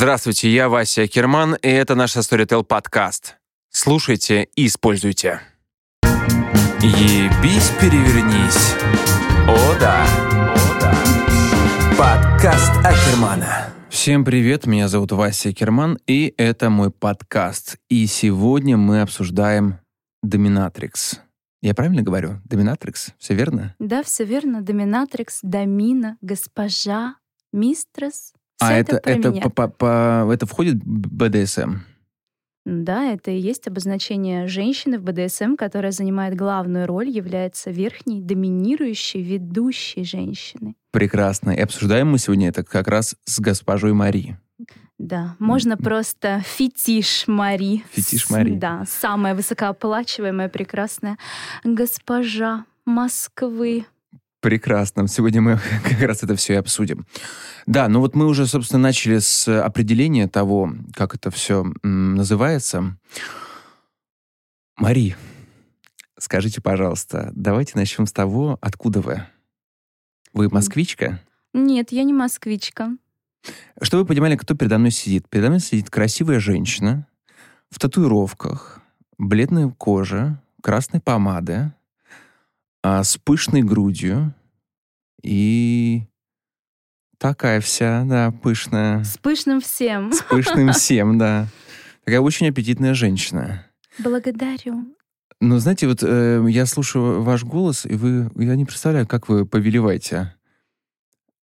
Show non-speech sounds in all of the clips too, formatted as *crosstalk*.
Здравствуйте, я Вася Керман, и это наш Storytel подкаст. Слушайте и используйте. Ебись, перевернись. О да. О да. Подкаст Акермана. Всем привет, меня зовут Вася Керман, и это мой подкаст. И сегодня мы обсуждаем Доминатрикс. Я правильно говорю? Доминатрикс? Все верно? Да, все верно. Доминатрикс, домина, госпожа, мистрес. А это, это, это, по, по- по- это входит в БДСМ? Да, это и есть обозначение женщины в БДСМ, которая занимает главную роль, является верхней, доминирующей, ведущей женщиной. Прекрасно. И обсуждаем мы сегодня это как раз с госпожой Мари. Да, можно просто фетиш Мари. Фетиш Мари. Да, самая высокооплачиваемая, прекрасная госпожа Москвы. Прекрасно. Сегодня мы *laughs* как раз это все и обсудим. Да, ну вот мы уже, собственно, начали с определения того, как это все называется. Мари, скажите, пожалуйста, давайте начнем с того, откуда вы? Вы москвичка? Нет, я не москвичка. Что вы понимали, кто передо мной сидит? Передо мной сидит красивая женщина в татуировках, бледная кожа, красной помады, а, с пышной грудью и такая вся, да, пышная, С пышным всем. с пышным *laughs* всем, да. Такая очень аппетитная женщина. Благодарю. Но знаете, вот э, я слушаю ваш голос, и вы, я не представляю, как вы повелеваете.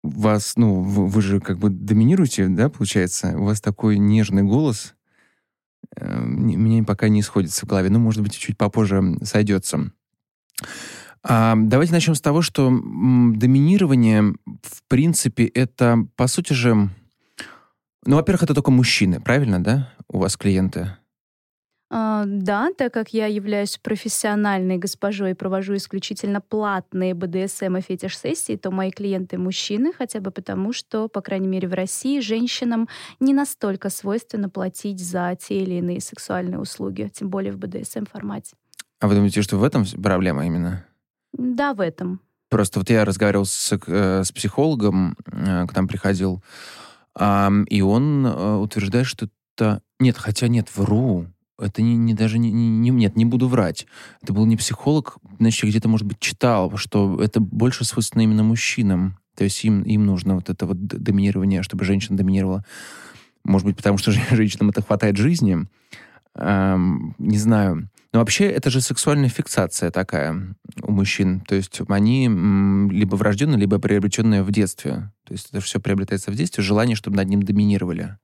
Вас, ну, вы, вы же как бы доминируете, да, получается? У вас такой нежный голос. Э, м- меня пока не сходится в голове. Ну, может быть, чуть попозже сойдется. Давайте начнем с того, что доминирование, в принципе, это, по сути же... Ну, во-первых, это только мужчины, правильно, да, у вас клиенты? А, Да, так как я являюсь профессиональной госпожой и провожу исключительно платные БДСМ и фетиш-сессии, то мои клиенты мужчины, хотя бы потому, что, по крайней мере, в России женщинам не настолько свойственно платить за те или иные сексуальные услуги, тем более в БДСМ-формате. А вы думаете, что в этом проблема именно? Да, в этом. Просто вот я разговаривал с, э, с психологом, э, к нам приходил, и он э, утверждает, что это... Нет, хотя нет, вру. Это не, не даже не, не- не- Нет, не буду врать. Это был не психолог, значит, я где-то, может быть, читал, что это больше свойственно именно мужчинам. То есть им, им нужно вот это вот доминирование, чтобы женщина доминировала. Может быть, потому что же- *laughs* женщинам это хватает жизни. Ам, не знаю. Но вообще это же сексуальная фиксация такая у мужчин. То есть они либо врожденные, либо приобретенные в детстве. То есть это все приобретается в детстве, желание, чтобы над ним доминировали.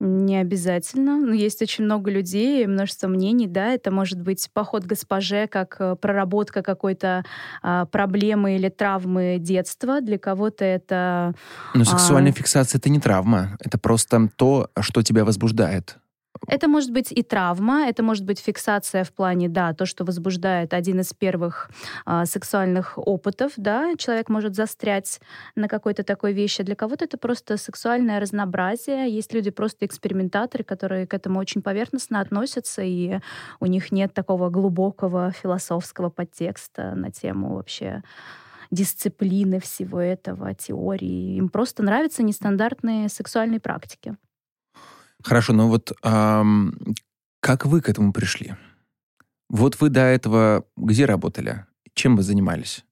Не обязательно. Но есть очень много людей, множество мнений, да. Это может быть поход к госпоже как э, проработка какой-то а, проблемы или травмы детства. Для кого-то это Но сексуальная А. фиксация — это не травма. Это просто то, что тебя возбуждает. Это может быть и травма, это может быть фиксация в плане, да, то, что возбуждает один из первых а, сексуальных опытов, да, человек может застрять на какой-то такой вещи. Для кого-то это просто сексуальное разнообразие. Есть люди просто экспериментаторы, которые к этому очень поверхностно относятся, и у них нет такого глубокого философского подтекста на тему вообще дисциплины всего этого, теории. Им просто нравятся нестандартные сексуальные практики. Хорошо, но вот ам, как вы к этому пришли? Вот вы до этого где работали? Чем вы занимались?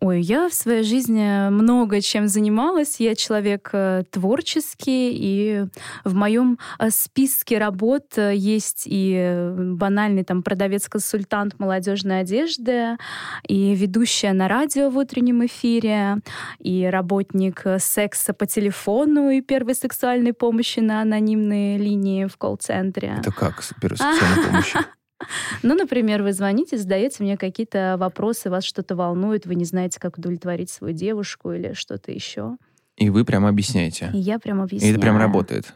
Ой, я в своей жизни много чем занималась. Я человек э, творческий, и в моем э, списке работ э, есть и банальный там продавец-консультант молодежной одежды, и ведущая на радио в утреннем эфире, и работник секса по телефону, и первой сексуальной помощи на анонимной линии в колл-центре. Это как сексуальная помощь? *laughs* Ну, например, вы звоните, задаете мне какие-то вопросы, вас что-то волнует, вы не знаете, как удовлетворить свою девушку или что-то еще. И вы прямо объясняете. И я прям И объясняю. это прям работает.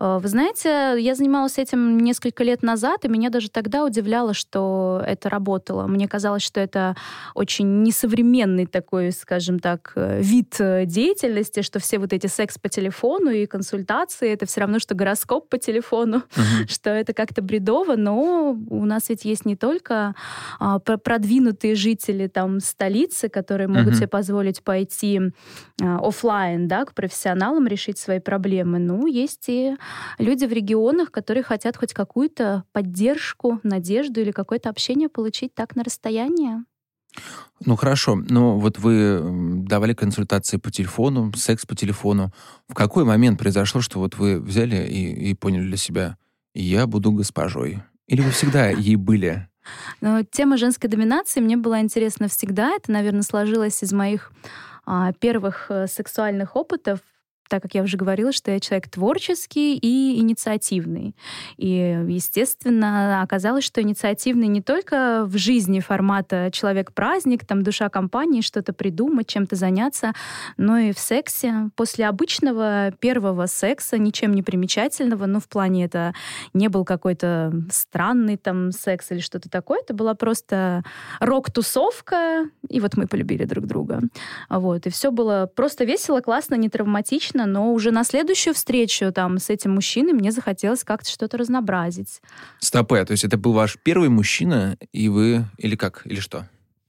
Э, вы знаете, я занималась этим несколько лет назад, и меня даже тогда удивляло, что это работало. Мне казалось, что это очень несовременный такой, скажем так, э, вид э, деятельности, что все вот эти секс по телефону и консультации, это все равно, что гороскоп по телефону, uh-huh. *laughs* что это как-то бредово, но у нас ведь есть не только а, продвинутые жители там столицы, которые могут uh-huh. себе позволить пойти а, офлайн, да, к профессионалам решить свои проблемы, ну, есть и люди в регионах, которые хотят хоть какую-то поддержку, надежду или какое-то общение получить так на расстоянии. Ну хорошо, ну вот вы давали консультации по телефону, секс по телефону. В какой момент произошло, что вот вы взяли и, и поняли для себя, я буду госпожой? Или вы всегда ей были? Ну, тема женской доминации мне была интересна всегда. Это, наверное, сложилось из моих а, первых а, сексуальных опытов так как я уже говорила, что я человек творческий и инициативный. И, естественно, оказалось, что инициативный не только в жизни формата человек-праздник, там душа компании, что-то придумать, чем-то заняться, но и в сексе. После обычного первого секса, ничем не примечательного, ну, в плане это не был какой-то странный там секс или что-то такое, это была просто рок-тусовка, и вот мы полюбили друг друга. Вот, и все было просто весело, классно, не травматично, конечно, но уже на следующую встречу там с этим мужчиной мне захотелось как-то что-то разнообразить. Стопе, то есть это был ваш первый мужчина, и вы... Или как? Или что?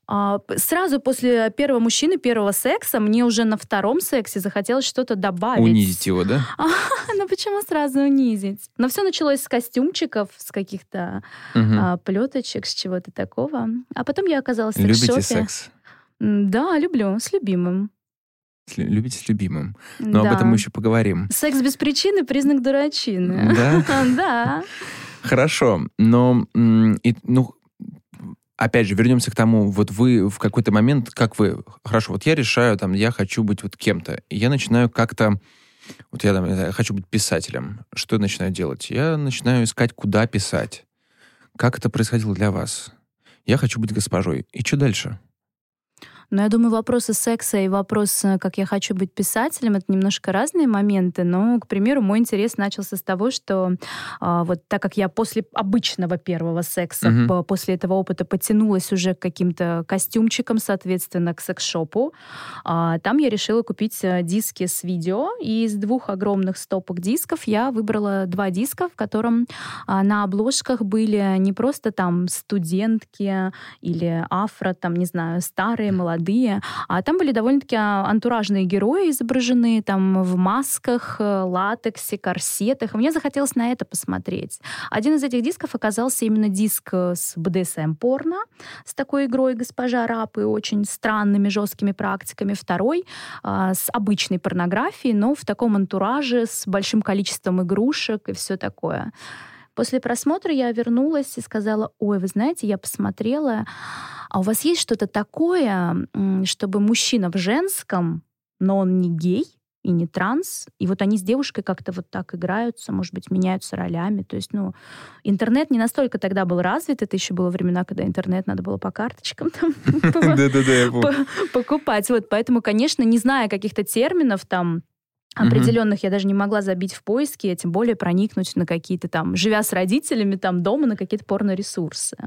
А, сразу после первого мужчины, первого секса, мне уже на втором сексе захотелось что-то добавить. Унизить его, да? *laughs* А, ну почему сразу унизить? Но все началось с костюмчиков, с каких-то угу. а, плеточек, с чего-то такого. А потом я оказалась в секс-шопе. Любите секс? Да, люблю, с любимым. Любите с любимым. Но да. об этом мы еще поговорим. Секс без причины — признак дурачины. Да? *laughs* Да. Хорошо. Но, и, ну, опять же, вернемся к тому, вот вы в какой-то момент, как вы, хорошо, вот я решаю, там, я хочу быть вот кем-то, и я начинаю как-то, вот я, там, я хочу быть писателем. Что я начинаю делать? Я начинаю искать, куда писать. Как это происходило для вас? Я хочу быть госпожой. И что дальше? Но я думаю, вопросы секса и вопрос, э, как я хочу быть писателем, это немножко разные моменты. Но, к примеру, мой интерес начался с того, что а, вот так как я после обычного первого секса, угу. после этого опыта потянулась уже к каким-то костюмчикам, соответственно, к секс-шопу, а, там я решила купить э, диски с видео. И из двух огромных стопок дисков я выбрала два диска, в котором а, на обложках были не просто там студентки или афро, там, не знаю, старые, молодые, молодые. А там были довольно-таки а, антуражные герои изображены, там в масках, э, латексе, корсетах. Мне захотелось на это посмотреть. Один из этих дисков оказался именно диск э, с БДСМ-порно, с такой игрой госпожа Рап и очень странными жесткими практиками. Второй а, с обычной порнографией, но в таком антураже с большим количеством игрушек и все такое. После просмотра я вернулась и сказала, ой, вы знаете, я посмотрела, а у вас есть что-то такое, чтобы мужчина в женском, но он не гей, и не транс. И вот они с девушкой как-то вот так играются, может быть, меняются ролями. То есть, ну, интернет не настолько тогда был развит. Это еще было времена, когда интернет надо было по карточкам *laughs* *laughs* покупать. Вот, поэтому, конечно, не зная каких-то терминов там, определенных mm-hmm. я даже не могла забить в поиске, тем более проникнуть на какие-то там, живя с родителями там дома, на какие-то порно-ресурсы.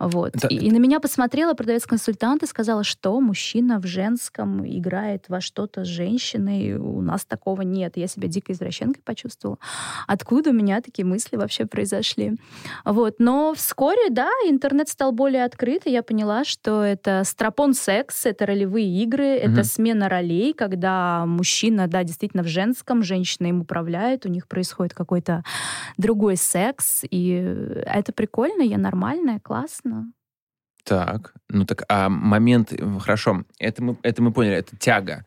Вот. Это... И, и на меня посмотрела продавец-консультант и сказала, что мужчина в женском играет во что-то с женщиной. У нас такого нет. Я себя дико извращенкой почувствовала. Откуда у меня такие мысли вообще произошли? Вот. Но вскоре, да, интернет стал более открыт, и я поняла, что это стропон секс, это ролевые игры, угу. это смена ролей, когда мужчина, да, действительно в женском, женщина им управляет, у них происходит какой-то другой секс, и это прикольно, я нормальная, классно классно. Так, ну так, а момент, э, хорошо, это мы, это мы поняли, это тяга.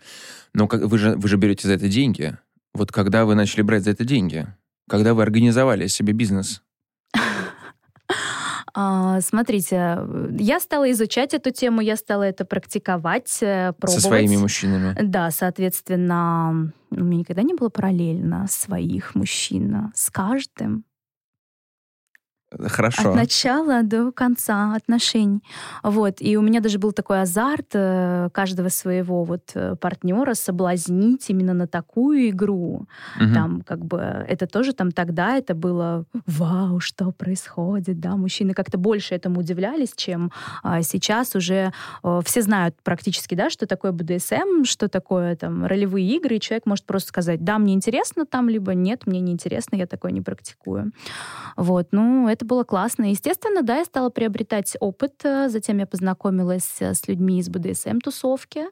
Но как, вы, же, вы же берете за это деньги. Вот когда вы начали брать за это деньги? Когда вы организовали себе бизнес? *laughs* А, смотрите, я стала изучать эту тему, я стала это практиковать, пробовать. Со своими мужчинами? Да, соответственно, у меня никогда не было параллельно своих мужчин с каждым. Хорошо. От начала до конца отношений. Вот. И у меня даже был такой азарт э, каждого своего вот э, партнера соблазнить именно на такую игру. Угу. Там как бы это тоже там тогда это было вау, что происходит, да, мужчины как-то больше этому удивлялись, чем а, сейчас уже а, все знают практически, да, что такое БДСМ, что такое там ролевые игры, и человек может просто сказать, да, мне интересно там, либо нет, мне не интересно, я такое не практикую. Вот, ну, это это было классно. Естественно, да, я стала приобретать опыт. Затем я познакомилась э, с людьми из БДСМ-тусовки.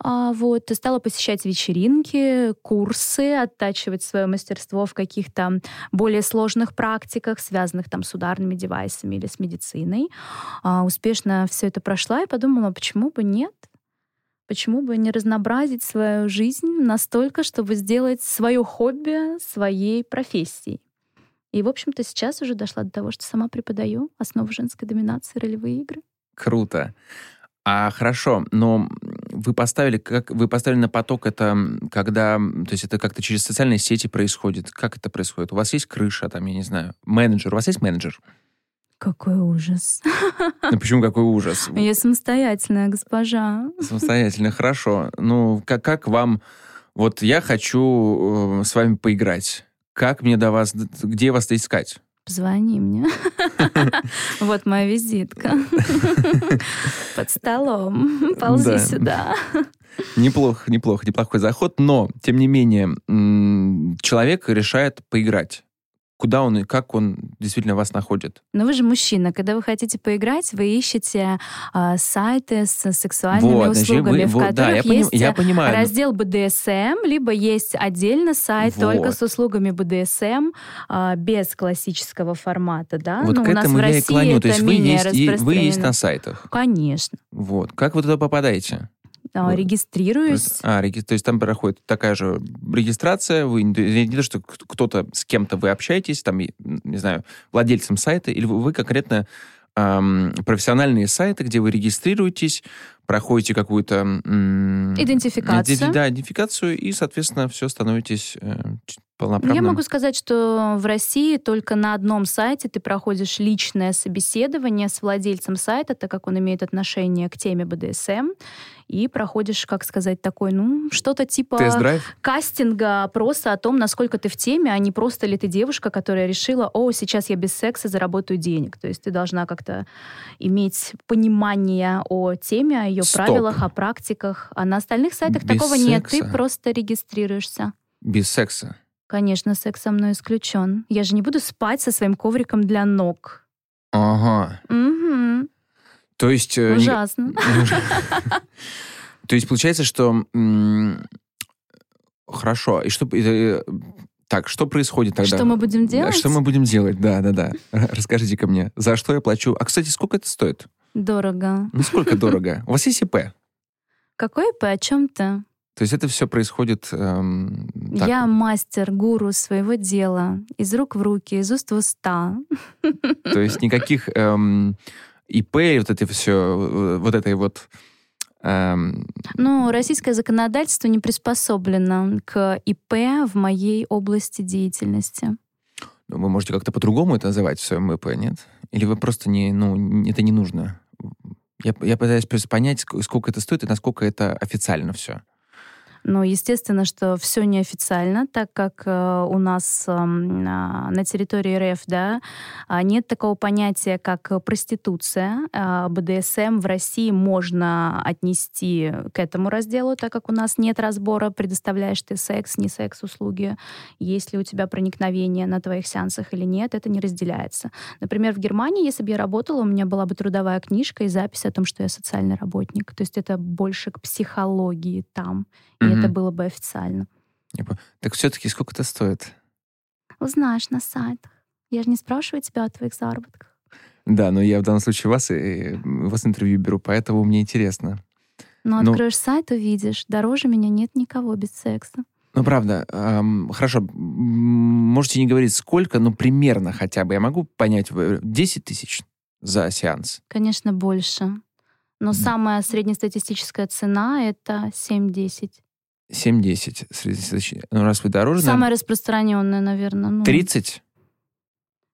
А, вот, стала посещать вечеринки, курсы, оттачивать свое мастерство в каких-то более сложных практиках, связанных там с ударными девайсами или с медициной. А, успешно все это прошла и подумала, почему бы нет? Почему бы не разнообразить свою жизнь настолько, чтобы сделать свое хобби своей профессией? И, в общем-то, сейчас уже дошла до того, что сама преподаю основу женской доминации, ролевые игры. Круто. А хорошо, но вы поставили, как вы поставили на поток это, когда, то есть это как-то через социальные сети происходит. Как это происходит? У вас есть крыша, там, я не знаю, менеджер. У вас есть менеджер? Какой ужас. Ну почему какой ужас? *laughs* Я самостоятельная госпожа. Самостоятельная, хорошо. Ну, как, как вам... Вот я хочу э, с вами поиграть. Как мне до вас, где вас искать? Позвони мне. *laughs* Вот моя визитка. Под столом. Ползи сюда. Неплохо, неплохо, неплохой заход, но, тем не менее, человек решает поиграть куда он и как он действительно вас находит. Но вы же мужчина. Когда вы хотите поиграть, вы ищете э, сайты с сексуальными вот, услугами, вы, в которых да, я есть поним, я понимаю. раздел BDSM, либо есть отдельно сайт вот. только с услугами BDSM э, без классического формата. Да? Вот ну, к этому я и клоню. То есть вы есть, вы есть на сайтах? Конечно. Вот. Как вы туда попадаете? А, регистрируюсь. А, реги... то есть там проходит такая же регистрация, вы не то, что кто-то с кем-то вы общаетесь, там, не знаю, владельцем сайта, или вы конкретно эм, профессиональные сайты, где вы регистрируетесь, проходите какую-то... Эм, идентификацию. Да, идентификацию, и, соответственно, все становитесь э, полноправным. Я могу сказать, что в России только на одном сайте ты проходишь личное собеседование с владельцем сайта, так как он имеет отношение к теме БДСМ, и проходишь, как сказать, такой, ну, что-то типа кастинга, опроса о том, насколько ты в теме, а не просто ли ты девушка, которая решила, о, сейчас я без секса заработаю денег. То есть ты должна как-то иметь понимание о теме, о ее Стоп. правилах, о практиках. А на остальных сайтах без такого секса. нет, ты просто регистрируешься. Без секса? Конечно, секс со мной исключен. Я же не буду спать со своим ковриком для ног. Ага. Угу. То есть... Э, Ужасно. *laughs* То есть получается, что... Хорошо. И что... Э, так, что происходит тогда? Что мы будем делать? Что мы будем делать, да, да, да. Расскажите ко мне. За что я плачу? А, кстати, сколько это стоит? Дорого. Ну, сколько *laughs* дорого? У вас есть ИП? Какой ИП? О чем ты? То есть это все происходит... Эм, так. Я мастер, гуру своего дела. Из рук в руки, из уст в уста. *laughs* То есть никаких эм, ИП, вот это все, вот этой вот... Эм... Ну, российское законодательство не приспособлено к ИП в моей области деятельности. Ну, вы можете как-то по-другому это называть в своем ИП, нет? Или вы просто не, ну, это не нужно? Я, я пытаюсь понять, сколько это стоит и насколько это официально все. Но естественно, что все неофициально, так как э, у нас э, на территории РФ да, а, нет такого понятия, как проституция. Э, БДСМ в России можно отнести к этому разделу, так как у нас нет разбора, предоставляешь ты секс, не секс-услуги, есть ли у тебя проникновение на твоих сеансах или нет, это не разделяется. Например, в Германии, если бы я работала, у меня была бы трудовая книжка и запись о том, что я социальный работник. То есть это больше к психологии там и mm-hmm. это было бы официально. Так все-таки сколько это стоит? Узнаешь на сайтах. Я же не спрашиваю тебя о твоих заработках. Да, но я в данном случае вас, и, вас интервью беру, поэтому мне интересно. Но ну, откроешь сайт, увидишь. Дороже меня нет никого без секса. Ну, правда. Эм, хорошо. Можете не говорить сколько, но примерно хотя бы. Я могу понять, 10 тысяч за сеанс? Конечно, больше. Но самая среднестатистическая цена — это 7-10. 7-10. Ну, раз вы дороже... Самая наверное... распространенная, наверное. Ну... 30?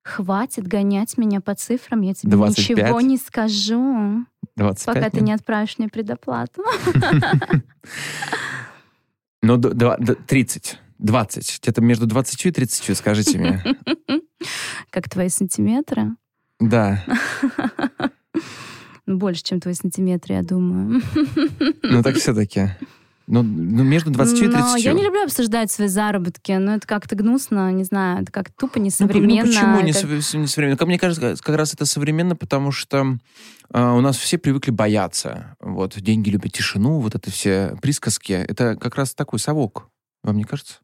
Хватит гонять меня по цифрам, я тебе 25? ничего не скажу, 25? пока ты нет? не отправишь мне предоплату. *laughs* Ну, д- два- д- 30. 20. Где-то между 20 и 30, скажите мне. *laughs* Как твои сантиметры? Да. *laughs* Ну, больше, чем твои сантиметры, я думаю. Ну, так все-таки. Ну, ну, между 20 и 30. Но я не люблю обсуждать свои заработки, но это как-то гнусно, не знаю, это как тупо Ну, несовременно. Ну, почему не, это- не современно? Как мне кажется, как раз это современно, потому что э, у нас все привыкли бояться. Вот, деньги любят тишину, вот это все присказки. Это как раз такой совок. Вам не кажется?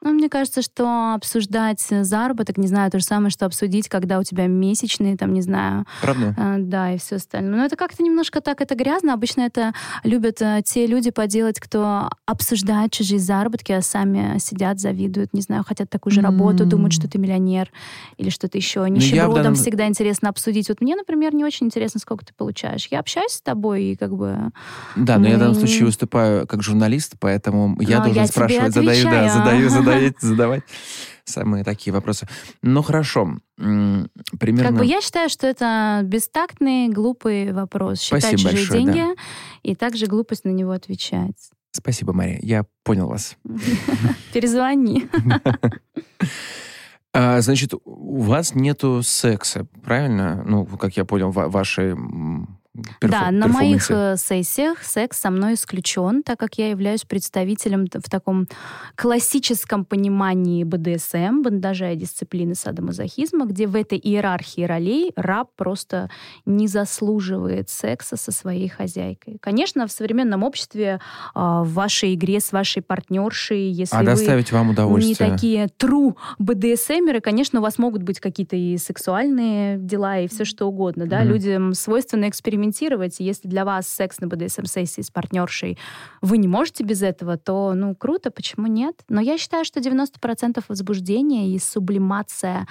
Ну, мне кажется, что обсуждать заработок, не знаю, то же самое, что обсудить, когда у тебя месячные, там, не знаю, Правда? э, да, и все остальное. Но это как-то немножко так, это грязно. Обычно это любят э, те люди поделать, кто обсуждает чужие заработки, а сами сидят, завидуют, не знаю, хотят такую же работу, М. думают, что ты миллионер или что-то еще. я в Нищебродам данном- всегда интересно обсудить. Вот мне, например, не очень интересно, сколько ты получаешь. Я общаюсь с тобой, и как бы... Да, но я в данном Мы- случае выступаю как журналист, поэтому я Но должен я спрашивать, задаю, да, отвечаю. задаю, задаю, задавать самые такие вопросы. Ну, хорошо. Примерно... Как бы я считаю, что это бестактный, глупый вопрос. Считать Спасибо чужие большое, да. деньги и также глупость на него отвечать. Спасибо, Мария. Я понял вас. *laughs* Перезвони. *laughs* А, значит, у вас нету секса, правильно? Ну, как я понял, ва- перфо- Да, на моих э, сессиях секс со мной исключен, так как я являюсь представителем в таком классическом понимании БДСМ, бандажа и дисциплины садомазохизма, где в этой иерархии ролей раб просто не заслуживает секса со своей хозяйкой. Конечно, в современном обществе а, в вашей игре с вашей партнершей, если А вы доставить вам не удовольствие? такие true БДСМеры, конечно, у вас могут быть какие-то и сексуальные дела, и все что угодно, да, Мгм. людям свойственно экспериментировать, и если для вас секс на БДСМ-сессии с партнершей вы не можете без этого, то, ну, круто, почему нет? Но я считаю, что 90% возбуждения и сублимация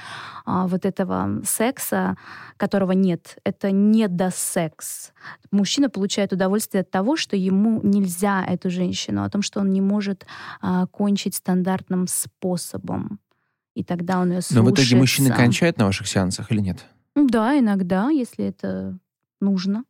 а, вот этого секса, которого нет, это не до секс. Мужчина получает удовольствие от того, что ему нельзя эту женщину, о том, что он не может а, кончить стандартным способом. И тогда он ее слушается. Но в итоге мужчины кончают на ваших сеансах или нет? Да, иногда, если это нужно.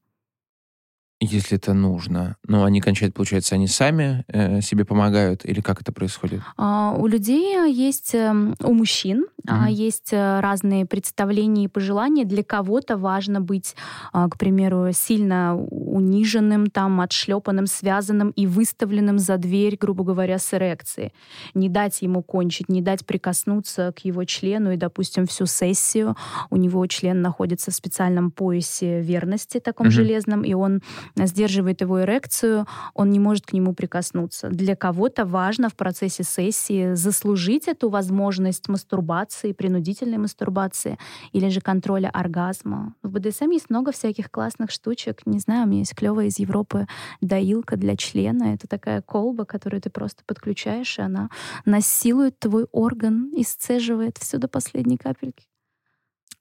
Если это нужно. Но они кончают, получается, они сами э, себе помогают? Или как это происходит? А, У людей есть, эм, у мужчин Мгм. есть э, разные представления и пожелания. Для кого-то важно быть, а, к примеру, сильно униженным, там, отшлепанным, связанным и выставленным за дверь, грубо говоря, с эрекцией. Не дать ему кончить, не дать прикоснуться к его члену и, допустим, всю сессию у него член находится в специальном поясе верности, таком Мгм. железном, и он сдерживает его эрекцию, он не может к нему прикоснуться. Для кого-то важно в процессе сессии заслужить эту возможность мастурбации, принудительной мастурбации или же контроля оргазма. В БДСМ есть много всяких классных штучек. Не знаю, у меня есть клевая из Европы доилка для члена. Это такая колба, которую ты просто подключаешь, и она насилует твой орган и сцеживает все до последней капельки.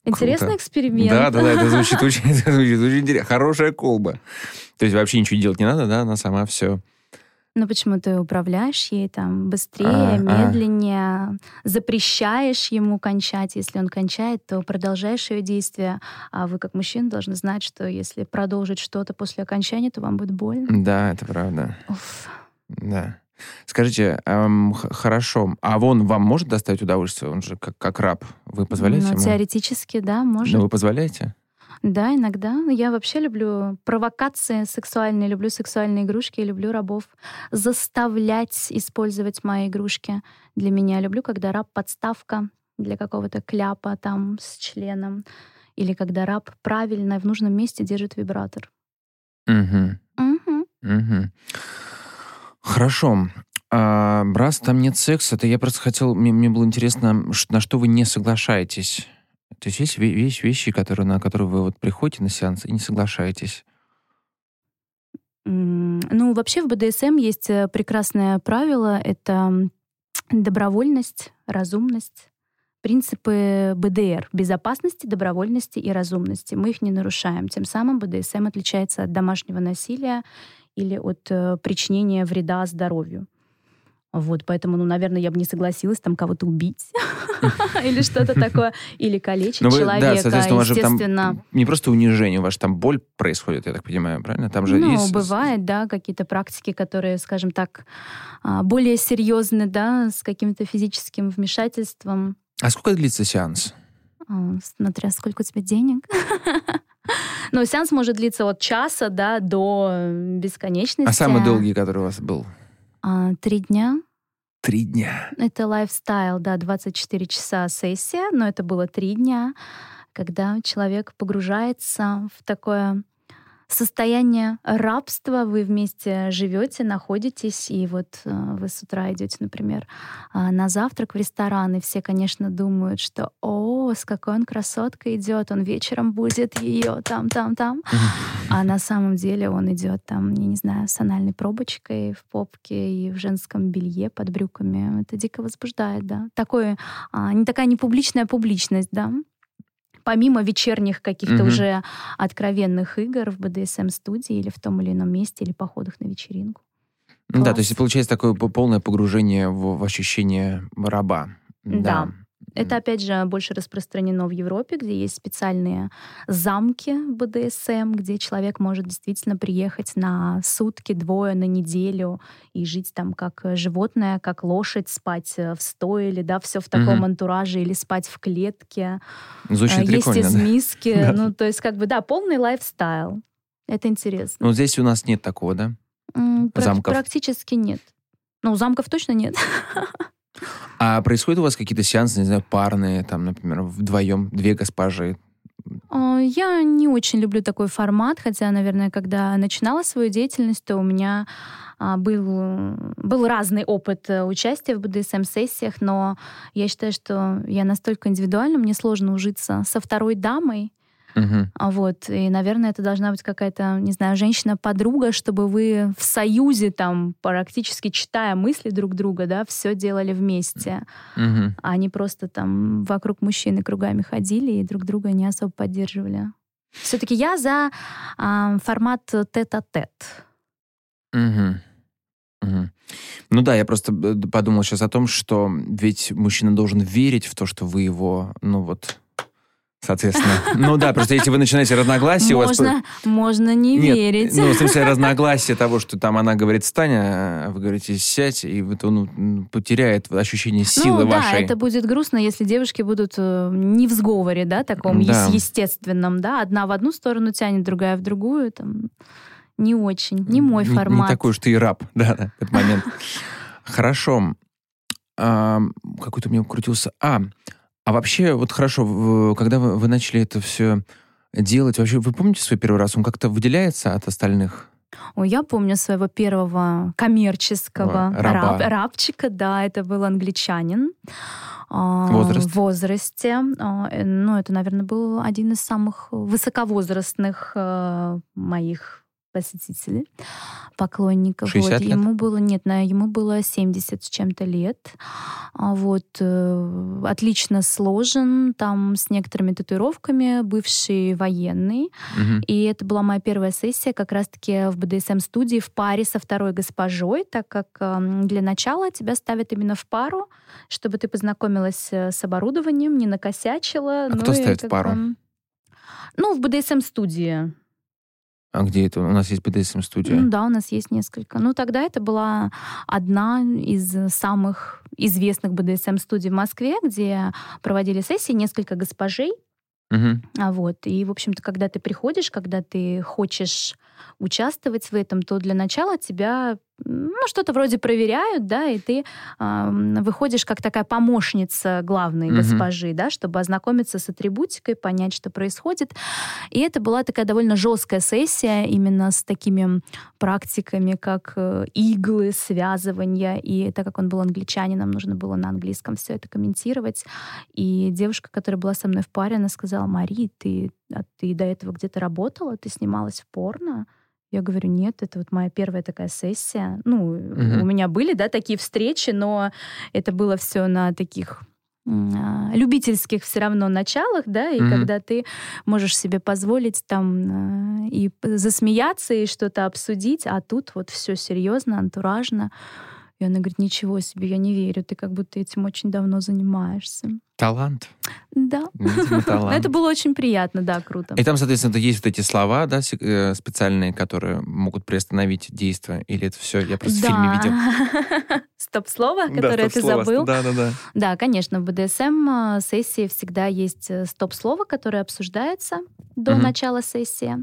Интересный Круто. эксперимент. Да, да, да, это звучит *laughs* очень, это звучит очень интересно. Хорошая колба. То есть вообще ничего делать не надо, да, она сама все. Ну почему ты управляешь ей там быстрее, А, а. медленнее, запрещаешь ему кончать. Если он кончает, то продолжаешь ее действия. А вы как мужчина должны знать, что если продолжить что-то после окончания, то вам будет больно. Да, это правда. Уф. Да. Скажите, х- хорошо, а вон вам может доставить удовольствие? Он же как, как раб. Вы позволяете Ну, ему? теоретически, да, может. Ну, вы позволяете? Да, иногда. Но Я вообще люблю провокации сексуальные, люблю сексуальные игрушки, люблю рабов заставлять использовать мои игрушки для меня. Люблю, когда раб подставка для какого-то кляпа там с членом. Или когда раб правильно в нужном месте держит вибратор. Угу. Мгм. Угу. Хорошо. А, раз там нет секса, то я просто хотел, мне, мне было интересно, на что вы не соглашаетесь. То есть есть ве- вещи, вещи, которые, на которые вы вот приходите на сеанс и не соглашаетесь. Ну, вообще в БДСМ есть э, прекрасное правило. Это добровольность, разумность. Принципы БДР — безопасности, добровольности и разумности. Мы их не нарушаем. Тем самым БДСМ отличается от домашнего насилия или от э, причинения вреда здоровью. Вот, поэтому, ну, наверное, я бы не согласилась там кого-то убить *laughs* или что-то *laughs* такое, или калечить Ну, человека. Да, соответственно, у вас же там не просто унижение, у вас же там боль происходит, я так понимаю, правильно? Там же ну, бывает, да, какие-то практики, которые, скажем так, а, более серьезны, да, с каким-то физическим вмешательством, А сколько длится сеанс? а, смотря сколько у тебя денег. *laughs* *laughs* Но сеанс может длиться от часа, да, до э, бесконечности. А самый долгий, который у вас был? А, Три дня. Три дня. Это лайфстайл, да, 24 часа сессия, но это было три дня, когда человек погружается в такое состояние рабства, вы вместе живете, находитесь, и вот э, вы с утра идете, например, а, на завтрак в ресторан, и все, конечно, думают, что «О, с какой он красоткой идет, он вечером будет ее там, там, там». А на самом деле он идет там, я не знаю, с анальной пробочкой в попке и в женском белье под брюками. Это дико возбуждает, да. Такое, а, не такая непубличная публичность, да. Помимо вечерних каких-то Мгм. уже откровенных игр в БДСМ-студии или в том или ином месте, или походах на вечеринку. Ну Да, Класс. то есть получается такое полное погружение в, в ощущение раба. Да. Это, опять же, больше распространено в Европе, где есть специальные замки БДСМ, где человек может действительно приехать на сутки, двое, на неделю и жить там как животное, как лошадь, спать э, в стойле, да, все в таком Мгм. антураже, или спать в клетке, Звучит э, есть из да. миски. *laughs* Да. Ну, то есть, как бы, да, полный лайфстайл. Это интересно. Ну, здесь у нас нет такого, да? М, замков. Практически нет. Ну, замков точно нет. *laughs* А происходят у вас какие-то сеансы, не знаю, парные, там, например, вдвоем, две госпожи? А, Я не очень люблю такой формат, хотя, наверное, когда начинала свою деятельность, то у меня а, был, был разный опыт э, участия в БДСМ-сессиях, но я считаю, что я настолько индивидуальна, мне сложно ужиться со второй дамой, А вот, и, наверное, это должна быть какая-то, не знаю, женщина-подруга, чтобы вы в союзе там, практически читая мысли друг друга, да, все делали вместе Мгм. а они просто там вокруг мужчины кругами ходили и друг друга не особо поддерживали. Все-таки я за а, формат тет-а-тет. Мгм. Мгм. Ну да, я просто э, подумал сейчас о том, что ведь мужчина должен верить в то, что вы его, ну вот, соответственно. Ну да, просто если вы начинаете разногласия, у вас... Можно, можно не Нет, верить. Ну, в смысле, разногласие того, что там она говорит «стань», а вы говорите «сядь», и вот он ну, потеряет ощущение силы ну да, вашей. это будет грустно, если девушки будут э, не в сговоре, да, таком Да. ес- естественном, да, одна в одну сторону тянет, другая в другую, там, не очень, не мой Не- формат. Не такой ты и раб, *laughs* да, да, этот момент. Хорошо. А, Какой-то у меня крутился... А, а вообще, вот хорошо, когда вы, вы начали это все делать, вообще, вы помните свой первый раз? Он как-то выделяется от остальных? Ой, я помню своего первого коммерческого раба. раб- рабчика, да, это был англичанин. А, Возраст? В возрасте. А, э, Ну, это, наверное, был один из самых высоковозрастных э, моих посетителей, поклонников. 60 вот. лет? Ему было, нет, на- ему было 70 с чем-то лет. А Вот, э, отлично сложен, там с некоторыми татуировками, бывший военный. Мгм. И это была моя первая сессия как раз-таки в БДСМ-студии в паре со второй госпожой, так как эм, для начала тебя ставят именно в пару, чтобы ты познакомилась э, с оборудованием, не накосячила. А ну кто ставит в пару? бы, Ну, в БДСМ-студии. А где это? У нас есть BDSM-студия. Ну да, у нас есть несколько. Ну, тогда это была одна из самых известных БДСМ-студий в Москве, где проводили сессии несколько госпожей, Мгм. А Вот. И, в общем-то, когда ты приходишь, когда ты хочешь участвовать в этом, то для начала тебя ну, что-то вроде проверяют, да, и ты ам, выходишь как такая помощница главной Мгм. госпожи, да, чтобы ознакомиться с атрибутикой, понять, что происходит. И это была такая довольно жесткая сессия именно с такими практиками, как э, иглы, связывания. И так как он был англичанином, нужно было на английском все это комментировать. И девушка, которая была со мной в паре, она сказала, Мари, ты, а ты до этого где-то работала? Ты снималась в порно? Я говорю, нет, это вот моя первая такая сессия. Ну, Мгм. у меня были, да, такие встречи, но это было все на таких а, любительских все равно началах, да, и Мгм. когда ты можешь себе позволить там э, и засмеяться, и что-то обсудить, а тут вот все серьезно, антуражно. И она говорит, ничего себе, я не верю, ты как будто этим очень давно занимаешься. Талант. Да. Видимо, *laughs* талант. Это было очень приятно, да, круто. И там, соответственно, есть вот эти слова, да, э, специальные, которые могут приостановить действие, или это все я просто в фильме видел? *laughs* Стоп-слово, которое ты стоп-слово. забыл. Да, да, да. Да, конечно, в БДСМ сессии всегда есть э, стоп-слово, которое обсуждается до Мгм. начала сессии,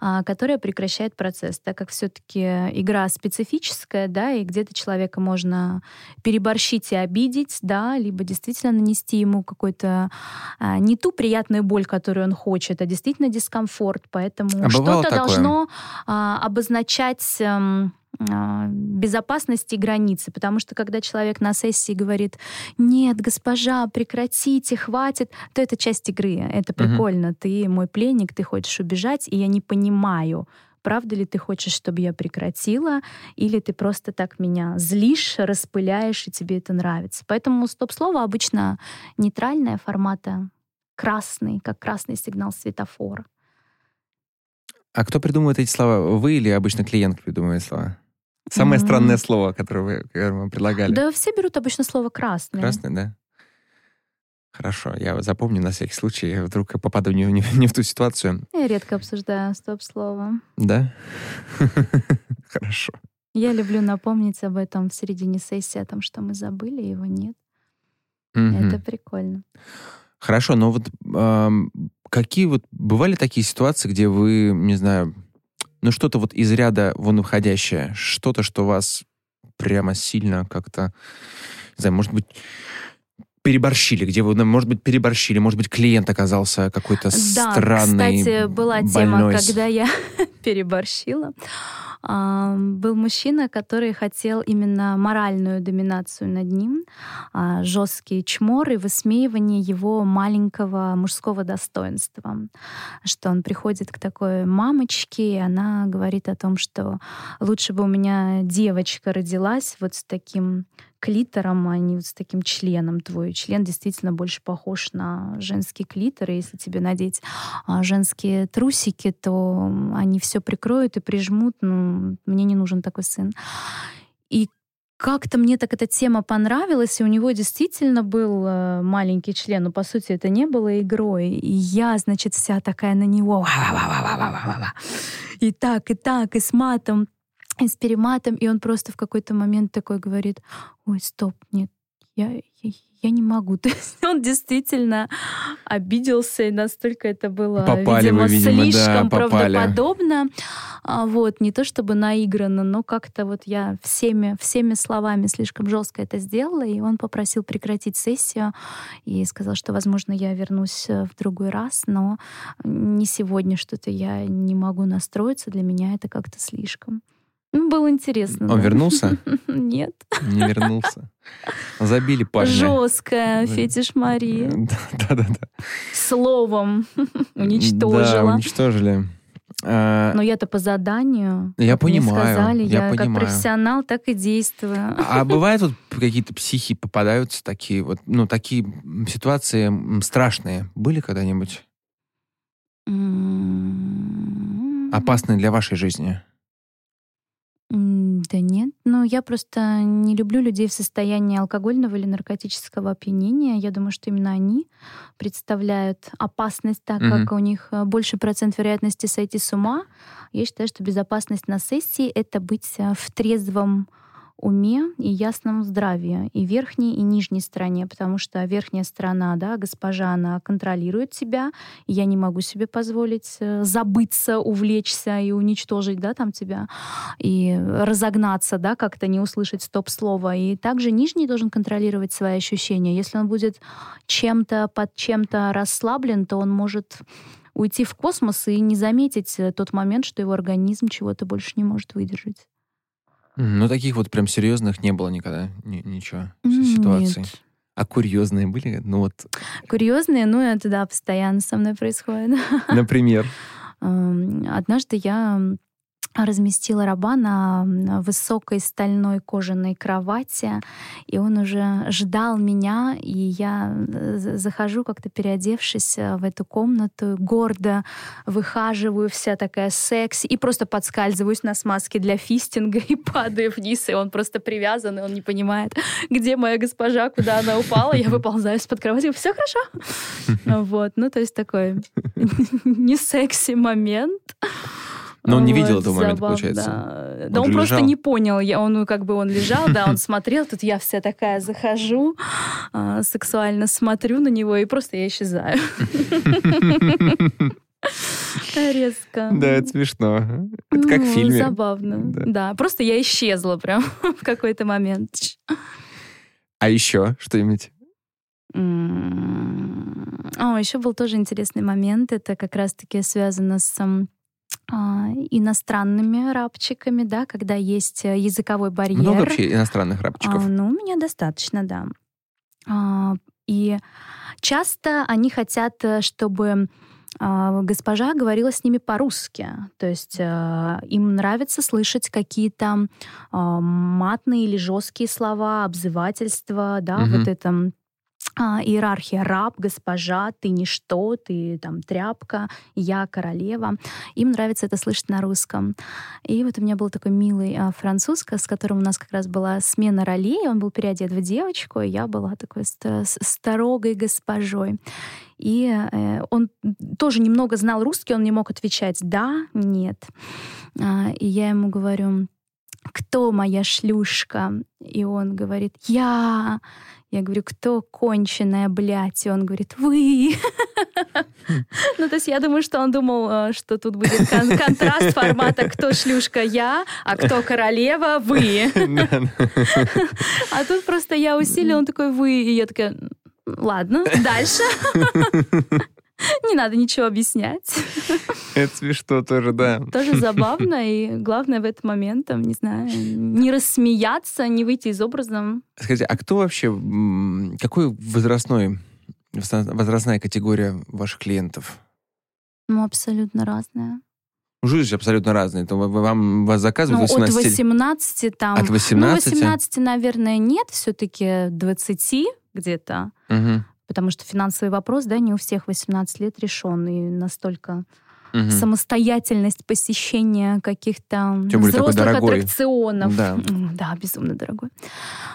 а, которое прекращает процесс, так как все-таки игра специфическая, да, и где-то человека можно переборщить и обидеть, да, либо действительно нанести ему какой-то а, не ту приятную боль, которую он хочет, а действительно дискомфорт, поэтому А что-то должно а, обозначать эм, а, безопасности и границы, потому что когда человек на сессии говорит, нет, госпожа, прекратите, хватит, то это часть игры, это прикольно, ты мой пленник, ты хочешь убежать, и я не понимаю, правда ли ты хочешь, чтобы я прекратила, или ты просто так меня злишь, распыляешь, и тебе это нравится. Поэтому стоп-слово обычно нейтральное формата красный, как красный сигнал светофора. А кто придумывает эти слова? Вы или обычно клиент придумывает слова? Самое М. странное слово, которое вы, которое мы предлагали. Да все берут обычно слово красный. Красное, да? Хорошо, я запомню на всякий случай, я вдруг попаду не, не- не в ту ситуацию. Я редко обсуждаю стоп-слово. Да? *laughs* Хорошо. Я люблю напомнить об этом в середине сессии, о том, что мы забыли, его нет. Это прикольно. Хорошо, но вот какие вот бывали такие ситуации, где вы, не знаю, ну что-то вот из ряда вон выходящее, что-то, что вас прямо сильно как-то, не знаю, может быть, переборщили, где вы, ну, может быть, переборщили, может быть, клиент оказался какой-то Да, странный, кстати, была тема, больной. когда я *laughs* переборщила. А, Был мужчина, который хотел именно моральную доминацию над ним, а, жесткий чмор и высмеивание его маленького мужского достоинства. Что он приходит к такой мамочке, и она говорит о том, что лучше бы у меня девочка родилась вот с таким клитором, а не вот с таким членом. Твой член действительно больше похож на женский клитор, и если тебе надеть а, женские трусики, то они все прикроют и прижмут. Ну, мне не нужен такой сын. И как-то мне так эта тема понравилась, и у него действительно был э, маленький член, но по сути это не было игрой. И я, значит, вся такая на него. И так, и так, и с матом, с перематом. И он просто в какой-то момент такой говорит, ой, стоп, нет, я, я, я не могу. *laughs* То есть он действительно обиделся, и настолько это было, Попали видимо, вы, видимо, да, слишком попали. правдоподобно. А, вот, не то чтобы наигранно, но как-то вот я всеми, всеми словами слишком жестко это сделала, и он попросил прекратить сессию и сказал, что, возможно, я вернусь э, в другой раз, но не сегодня что-то я не могу настроиться, для меня это как-то слишком. Ну, было интересно. Он да. вернулся? *laughs* Нет. Не вернулся. Забили парня. Жесткая Да. фетиш Мария. *laughs* Да-да-да. Словом *laughs* Да, уничтожила. уничтожили. А, Но я-то по заданию. Я как мне понимаю, сказали, я я, как понимаю. профессионал, так и действую. А бывают вот какие-то психи попадаются такие вот, ну, такие ситуации страшные. Были когда-нибудь опасные для вашей жизни? М, Да нет, но я просто не люблю людей в состоянии алкогольного или наркотического опьянения. Я думаю, что именно они представляют опасность, так Мгм. как у них э, больше процент вероятности сойти с ума. Я считаю, что безопасность на сессии — это быть э, в трезвом уме и ясном здравии и верхней, и нижней стороне, потому что верхняя сторона, да, госпожа, она контролирует тебя, и я не могу себе позволить э, забыться, увлечься и уничтожить, да, там тебя, и разогнаться, да, как-то не услышать стоп-слово. И также нижний должен контролировать свои ощущения. Если он будет чем-то под чем-то расслаблен, то он может уйти в космос и не заметить э, тот момент, что его организм чего-то больше не может выдержать. Ну, таких вот прям серьезных не было никогда. Ни- ничего. М, Ситуаций. нет. А курьезные были? Ну вот, Курьезные, ну это да, постоянно со мной происходит. например. *laughs* Эм, Однажды я разместила раба на высокой стальной кожаной кровати, и он уже ждал меня, и я э, захожу как-то переодевшись э, в эту комнату, гордо выхаживаю, вся такая секси, и просто подскальзываюсь на смазке для фистинга и падаю вниз, и он просто привязан, и он не понимает, где моя госпожа, куда она упала, я выползаю из-под кровати, все хорошо. *laughs* Вот, ну то есть такой не секси момент. Но он не видел этого момента, получается. Да, он, да он просто не понял. Я, он как бы он лежал, да, он *laughs* смотрел, тут я вся такая захожу, э, сексуально смотрю на него, и просто я исчезаю. *laughs* Резко. Да, это смешно. Это как в ну, фильме. Забавно. Да. просто я исчезла прям *laughs* в какой-то момент. А еще что-нибудь? О, еще был тоже интересный момент. Это как раз-таки связано с а, иностранными рабчиками, да, когда есть э, языковой барьер. Много вообще иностранных рабчиков? А, ну, у меня достаточно, да. А, и часто они хотят, э, чтобы а, госпожа говорила с ними по-русски. То есть э, им нравится слышать какие-то матные или жесткие слова, обзывательства, да, угу. вот это а, иерархия раб, госпожа, ты ничто, ты там тряпка, я королева. Им нравится это слышать на русском. И вот у меня был такой милый а, французка, с которым у нас как раз была смена ролей. Он был переодет в девочку, и я была такой строгой госпожой. И э, он тоже немного знал русский, он не мог отвечать «да», «нет». А, и я ему говорю, кто моя шлюшка? И он говорит, я. Я говорю, кто конченая, блядь? И он говорит, вы. Ну, то есть я думаю, что он думал, э, что тут будет контраст формата «кто шлюшка я», а «кто королева вы». А тут просто я усилила, он такой «вы», и я такая «ладно, дальше». *laughs* Не надо ничего объяснять. *laughs* Это смешно тоже, да. Тоже забавно, и главное в этот момент, там, не знаю, не рассмеяться, не выйти из образа. Скажите, а кто вообще, какой возрастной, возрастная категория ваших клиентов? Ну, абсолютно разная. Жизнь абсолютно разная. То вам вас заказывают ну, 18 от 18 там. От 18? Ну, 18, наверное, нет, все-таки 20 где-то. Угу потому что финансовый вопрос, да, не у всех 18 лет решен, и настолько угу. самостоятельность посещения каких-то взрослых аттракционов. Да. да, безумно дорогой.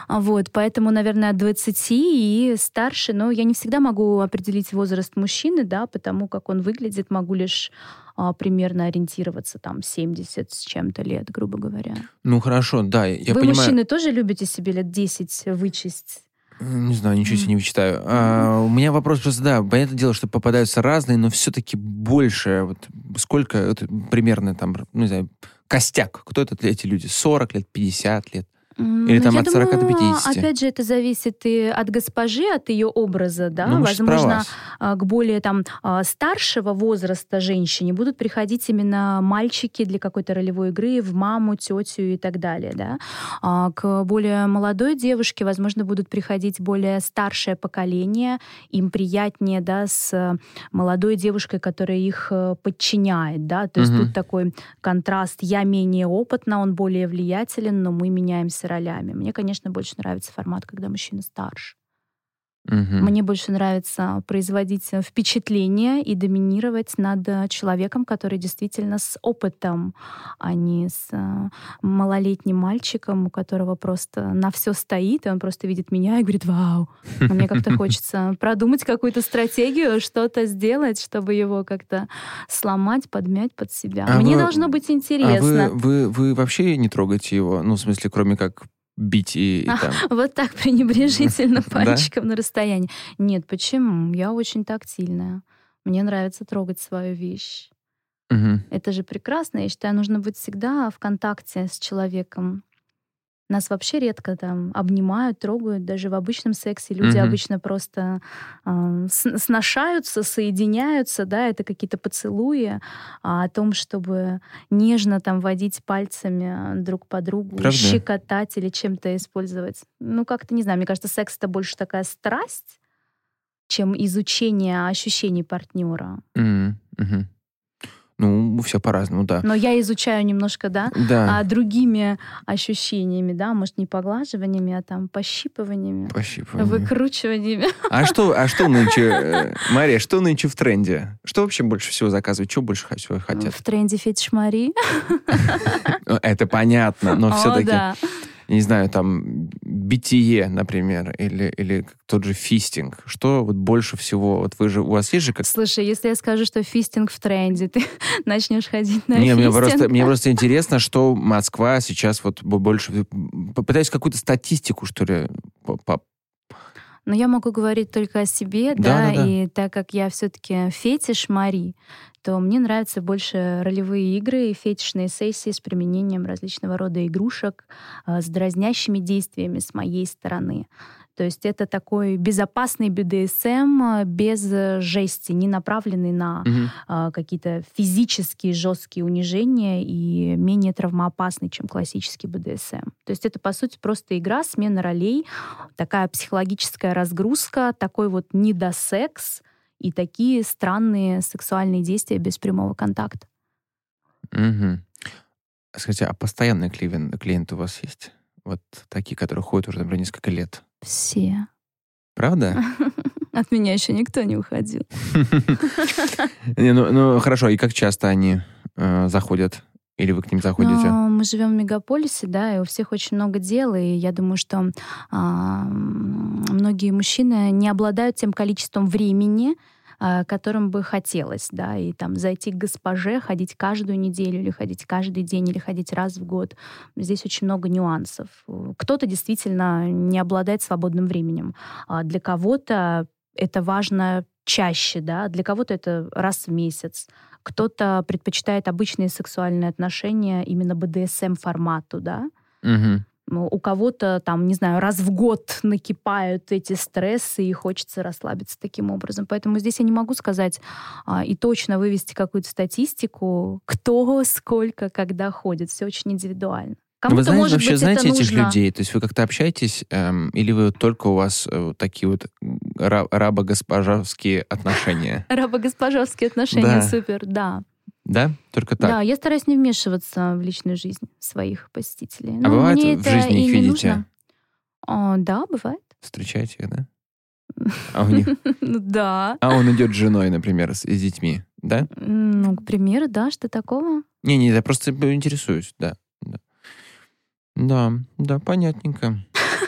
А вот, поэтому, наверное, от 20 и старше, но я не всегда могу определить возраст мужчины, да, потому как он выглядит, могу лишь а, примерно ориентироваться там 70 с чем-то лет, грубо говоря. Ну хорошо, да, я Вы понимаю. мужчины тоже любите себе лет 10 вычесть? Не знаю, ничего себе не вычитаю. А, у меня вопрос просто, да, понятное дело, что попадаются разные, но все-таки больше. Вот сколько, это примерно там, ну, не знаю, костяк. Кто это эти люди? 40 лет, 50 лет? Или там я от 40 думаю, до 50? Опять же, это зависит и от госпожи, от ее образа, да. Ну, Возможно, а, к более там а, старшего возраста женщине будут приходить именно мальчики для какой-то ролевой игры в маму, тетю и так далее, да. А к более молодой девушке, возможно, будут приходить более старшее поколение, им приятнее, да, с молодой девушкой, которая их э, подчиняет, да. То есть угу. тут такой контраст. Я менее опытна, он более влиятелен, но мы меняемся ролями. Мне, конечно, больше нравится формат, когда мужчина старше. Угу. Мне больше нравится производить впечатление и доминировать над человеком, который действительно с опытом, а не с э, малолетним мальчиком, у которого просто на все стоит, и он просто видит меня и говорит, вау. А мне как-то *laughs* хочется продумать какую-то стратегию, что-то сделать, чтобы его как-то сломать, подмять под себя. А мне вы, должно быть интересно. А вы, вы, вы вообще не трогаете его? Ну, в смысле, кроме как бить и, и там. *laughs* Вот так пренебрежительно *laughs* пальчиком на расстоянии. Нет, почему? Я очень тактильная. Мне нравится трогать свою вещь. Это же прекрасно. Я считаю, нужно быть всегда в контакте с человеком. Нас вообще редко там обнимают, трогают. Даже в обычном сексе люди угу. обычно просто э, сношаются, соединяются, да, это какие-то поцелуи. А о том, чтобы нежно там водить пальцами друг по другу, Правда? щекотать или чем-то использовать. Ну, как-то, не знаю, мне кажется, секс — это больше такая страсть, чем изучение ощущений партнера. Mm-hmm. Ну, все по-разному, да. Но я изучаю немножко, да, Да, а, другими ощущениями, да, может, не поглаживаниями, а там пощипываниями, пощипывание. выкручиваниями. А что, а *laughs* что нынче, э, Мария, что нынче в тренде? Что вообще больше всего заказывают? Что больше всего хотят? В тренде фетиш Мари. *laughs* Ну, Это понятно, но все-таки, не знаю, там, битие, например, или, или тот же фистинг. Что вот больше всего, вот вы же, у вас есть же как... Слушай, если я скажу, что фистинг в тренде, *laughs* ты начнешь ходить на Не, мне фистинг? просто, мне просто *laughs* интересно, что Москва сейчас вот бо- больше... Попытаюсь какую-то статистику, что ли, Но я могу говорить только о себе, Да, да, да, да. и так как я все-таки фетиш Мари, то мне нравятся больше ролевые игры и фетишные сессии с применением различного рода игрушек а, с дразнящими действиями с моей стороны. То есть это такой безопасный BDSM а, без э, жести, не направленный на а, какие-то физические жесткие унижения и менее травмоопасный, чем классический БДСМ. То есть это, по сути, просто игра, смена ролей, такая психологическая разгрузка, такой вот недосекс и такие странные сексуальные действия без прямого контакта. Мгм. Скажите, а постоянные клиен- клиенты у вас есть? Вот такие, которые ходят уже, например, несколько лет. Все. Правда? *laughs* От меня еще никто не уходил. *laughs* Не, Ну, ну, хорошо, и как часто они э, заходят? Или вы к ним заходите? Но мы живем в мегаполисе, да, и у всех очень много дел, и я думаю, что а, многие мужчины не обладают тем количеством времени, которым бы хотелось, да, и там зайти к госпоже, ходить каждую неделю, или ходить каждый день, или ходить раз в год. Здесь очень много нюансов. Кто-то действительно не обладает свободным временем. А для кого-то это важно чаще, да, для кого-то это раз в месяц. Кто-то предпочитает обычные сексуальные отношения именно БДСМ-формату, да. Мгм. Ну, У кого-то там, не знаю, раз в год накипают эти стрессы и хочется расслабиться таким образом. Поэтому здесь я не могу сказать а, и точно вывести какую-то статистику, кто, сколько, когда ходит. Все очень индивидуально. Кому-то, Вы знаете, может вообще быть, знаете это этих нужно. людей? То есть вы как-то общаетесь, эм, или вы только у вас э, такие вот ра- рабо-госпожавские отношения? Рабо-госпожовские отношения, *laughs* супер, да. Да? Только так? Да, я стараюсь не вмешиваться в личную жизнь своих посетителей. А Но бывает, мне в жизни их видите? нужно. А, да, бывает. Встречаете их, да? *laughs* А, у них... Ну да. а он идет с женой, например, с, с детьми, да? Ну, к примеру, да, что такого? Не-не, я просто интересуюсь, да. Да, да, да понятненько.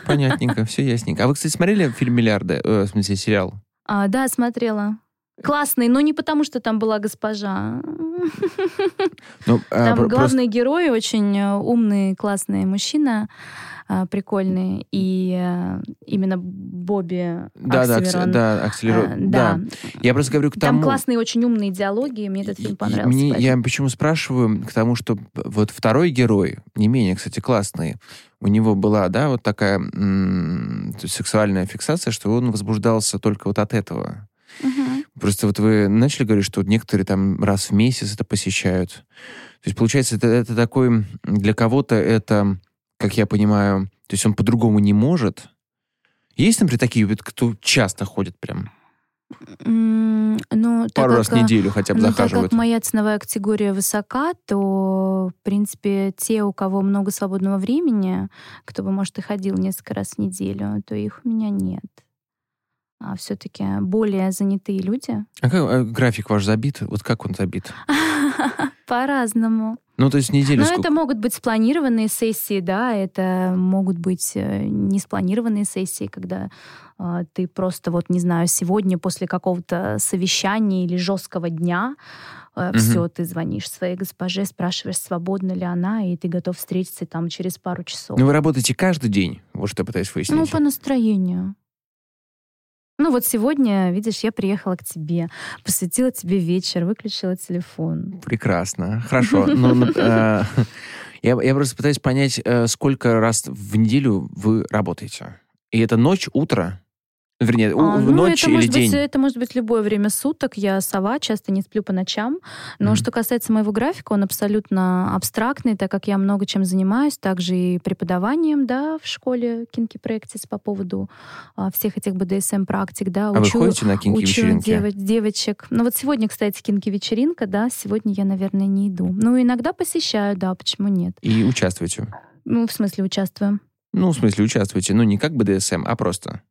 Понятненько, все ясненько. А вы, кстати, смотрели фильм «Миллиарды»? Э, в смысле, сериал? А, да, смотрела. Классный, но не потому, что там была госпожа. Ну, а, Там про- главный герой очень э, умный, классный мужчина, а, прикольный. И э, именно Бобби Да, да, акс- Оксимирон, да, акселеру- а, да. Я просто говорю к Там тому... классные, очень умные диалоги, мне этот фильм понравился. мне- поэтому. я почему спрашиваю, к тому, что вот второй герой, не менее, кстати, классный, у него была, да, вот такая м, сексуальная фиксация, что он возбуждался только вот от этого. Мгм. Просто вот вы начали говорить, что некоторые там раз в месяц это посещают. То есть, получается, это, это такой... Для кого-то это, как я понимаю, то есть он по-другому не может. Есть, например, такие, кто часто ходит прям Ну, так пару раз в как, э, неделю хотя бы Ну, так захаживают? как моя ценовая категория высока, то, в принципе, те, у кого много свободного времени, кто бы, может, и ходил несколько раз в неделю, то их у меня нет. А все-таки более занятые люди. А как э, график ваш забит? Вот как он забит? *laughs* По-разному. Ну, то есть неделю Но сколько? это могут быть спланированные сессии, да, это могут быть э, не спланированные сессии, когда э, ты просто, вот, не знаю, сегодня после какого-то совещания или жесткого дня Мгм. все, ты звонишь своей госпоже, спрашиваешь, свободна ли она, и ты готов встретиться там через пару часов. Ну, вы работаете каждый день? Вот что я пытаюсь выяснить. Ну, по настроению. Ну вот сегодня, видишь, я приехала к тебе, посвятила тебе вечер, выключила телефон. Прекрасно. Хорошо. Ну, ну, э, *laughs* я, просто пытаюсь понять, э, сколько раз в неделю вы работаете. И это ночь, утро? Вернее, А, в ну, ночь это или может день? Быть, это может быть любое время суток. Я сова, часто не сплю по ночам. Но Мгм. что касается моего графика, он абсолютно абстрактный, так как я много чем занимаюсь, также и преподаванием, да, в школе Kinky Practice по поводу а, всех этих BDSM-практик, да, А вы ходите на учу кинки-вечеринки? девочек. Ну вот сегодня, кстати, кинки-вечеринка, да, сегодня я, наверное, не иду. Ну, иногда посещаю, да, почему нет? И участвуете? Ну, в смысле, участвую. Ну, в смысле, участвуете. Ну, не как БДСМ, а просто.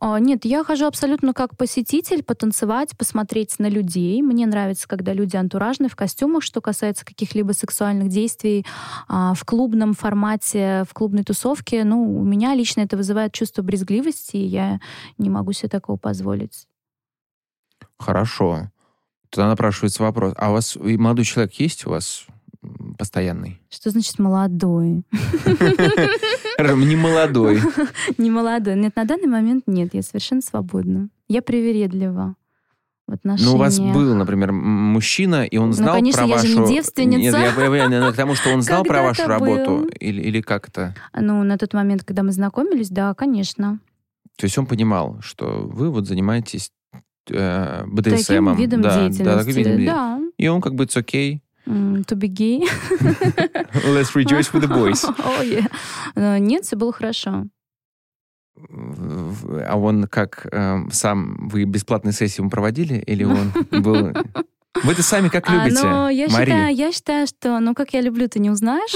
А, Нет, я хожу абсолютно как посетитель, потанцевать, посмотреть на людей. Мне нравится, когда люди антуражные в костюмах, что касается каких-либо сексуальных действий а, в клубном формате, в клубной тусовке. Ну, у меня лично это вызывает чувство брезгливости, и я не могу себе такого позволить. Хорошо. Тогда напрашивается вопрос. А у вас молодой человек есть у вас постоянный? Что значит молодой? Не молодой. *laughs* Не молодой. Нет, на данный момент нет, я совершенно свободна. Я привередлива в отношениях. Ну, у вас был, например, мужчина, и он Ну, знал конечно, про я же не вашу... девственница. Нет, я к тому, что он знал про вашу работу. Или, или как это? Ну, на тот момент, когда мы знакомились, да, конечно. То есть он понимал, что вы вот занимаетесь э, Таким БДСМом. видом да, деятельности. Да, таким видом деятельности. Да. И он как бы, it's okay. To be gay. *laughs* Let's rejoice with the boys. *laughs* Oh, yeah. Нет, все было хорошо. А он как э, сам, вы бесплатные сессии ему проводили? Или он *laughs* был... Вы это сами как А, любите, но я Мария? считаю, я считаю, что, ну, как я люблю, ты не узнаешь.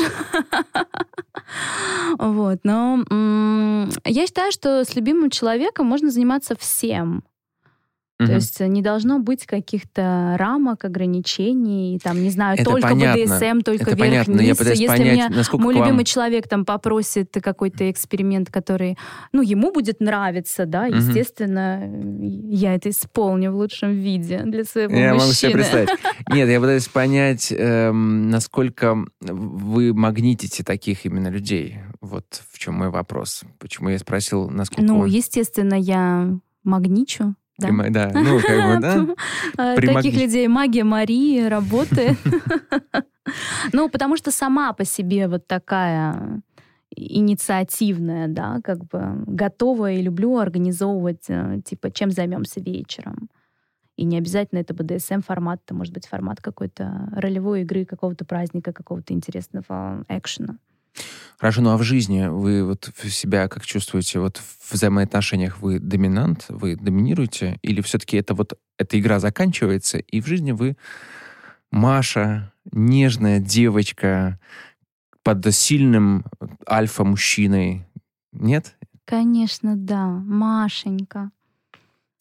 Вот, но я считаю, что с любимым человеком можно заниматься всем. То Мгм. есть не должно быть каких-то рамок, ограничений, там, не знаю, Это только понятно. БДСМ, только Это понятно, но я Если понять, меня мой вам- любимый человек там попросит какой-то эксперимент, который, ну, ему будет нравиться, да, Мгм. естественно, я это исполню в лучшем виде для своего Я мужчины. могу себе представить. *laughs* Нет, я пытаюсь понять, эм, насколько вы магнитите таких именно людей. Вот в чем мой вопрос. Почему я спросил, насколько Ну, он... естественно, я магничу. Да. Прима- Да, ну, как бы, да. А, Примагни- Таких людей магия Марии работает. *laughs* Ну, потому что сама по себе вот такая инициативная, да, как бы готова и люблю организовывать, э, типа, чем займемся вечером. И не обязательно это БДСМ-формат, это может быть формат какой-то ролевой игры, какого-то праздника, какого-то интересного экшена. Хорошо, ну а в жизни вы вот себя как чувствуете? Вот в взаимоотношениях вы доминант, вы доминируете? Или все-таки это вот эта игра заканчивается, и в жизни вы Маша, нежная девочка под сильным альфа-мужчиной? Нет? Конечно, да, Машенька.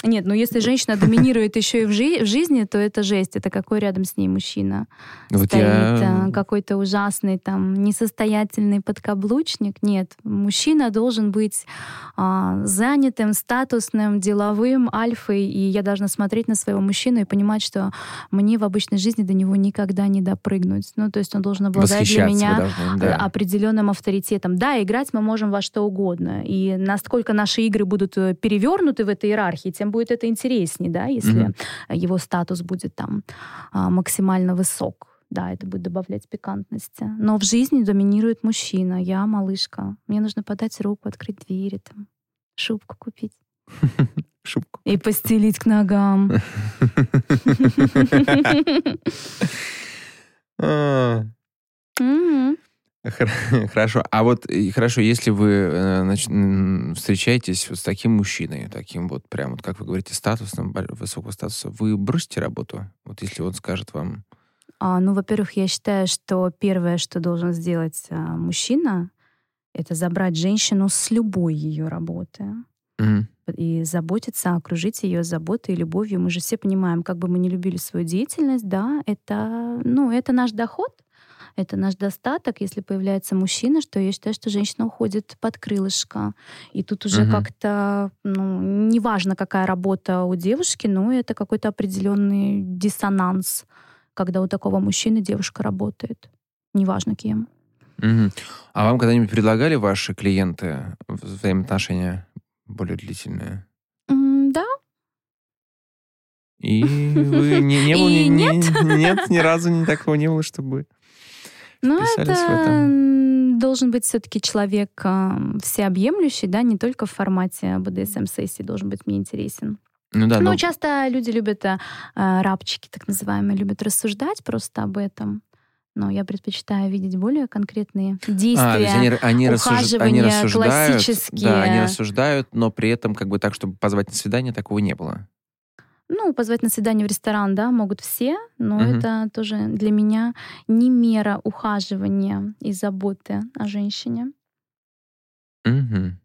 Нет, ну если женщина доминирует еще и в, жи- в жизни, то это жесть. Это какой рядом с ней мужчина Вот стоит? я- а, Какой-то ужасный там несостоятельный подкаблучник? Нет, мужчина должен быть а, занятым, статусным, деловым, альфой, и я должна смотреть на своего мужчину и понимать, что мне в обычной жизни до него никогда не допрыгнуть. Ну, то есть он должен обладать для меня должны, да. определенным авторитетом. Да, играть мы можем во что угодно. И насколько наши игры будут э, перевернуты в этой иерархии, тем будет это интереснее, да, если Мгм. его статус будет там а, максимально высок. Да, это будет добавлять пикантности. Но в жизни доминирует мужчина. Я малышка. Мне нужно подать руку, открыть двери, там, шубку купить *laughs* Шубку. и постелить к ногам. *laughs* *laughs* Хор- *laughs* Хорошо. А вот хорошо, если вы э, нач- встречаетесь вот с таким мужчиной, таким вот прям, вот как вы говорите, статусным, высокого статуса, вы бросите работу? Вот если он скажет вам, А, ну, во-первых, я считаю, что первое, что должен сделать а, мужчина, это забрать женщину с любой ее работы «Мгм, и заботиться, окружить ее заботой и любовью. Мы же все понимаем, как бы мы не любили свою деятельность, да, это, ну, это наш доход, это наш достаток. Если появляется мужчина, что я считаю, что женщина уходит под крылышко. И тут уже Мгм. как-то, ну, неважно, какая работа у девушки, но это какой-то определенный диссонанс, когда у такого мужчины девушка работает. Неважно кем. мгм». А вам когда-нибудь предлагали ваши клиенты взаимоотношения более длительные? Да, И вы не, не *laughs* было, И ни- ни- *laughs* нет, ни разу ни такого не было, чтобы Ну, вписались это... в должен быть все-таки человек э, всеобъемлющий, да, не только в формате БДСМ-сессии должен быть мне интересен. Ну да, Ну, но часто люди любят, э, рабчики так называемые, любят рассуждать просто об этом. Но я предпочитаю видеть более конкретные А, действия. есть они, они, они ухаживания рассуждают, классические. да, они рассуждают, но при этом как бы так, чтобы позвать на свидание, такого не было. Ну, позвать на свидание в ресторан, да, могут все, но Мгм. это тоже для меня не мера ухаживания и заботы о женщине. Мгм.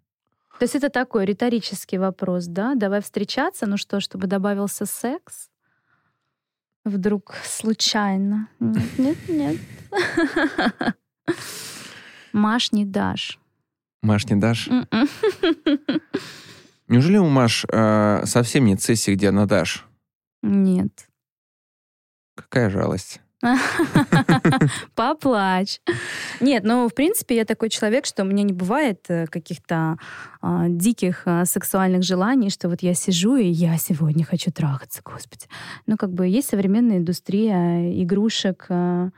То есть это такой риторический вопрос, да? Давай встречаться, ну что, чтобы добавился секс? Вдруг случайно? Нет, нет, нет. *laughs* Маш, не дашь. Маш, не дашь? *laughs* Неужели у Маш э, совсем нет сессии, где она дашь? Нет. Какая жалость. *laughs* Поплачь. Нет, ну, в принципе, я такой человек, что у меня не бывает э, каких-то а, диких а, сексуальных желаний, что вот я сижу, и я сегодня хочу трахаться, господи. Ну, как бы есть современная индустрия игрушек а,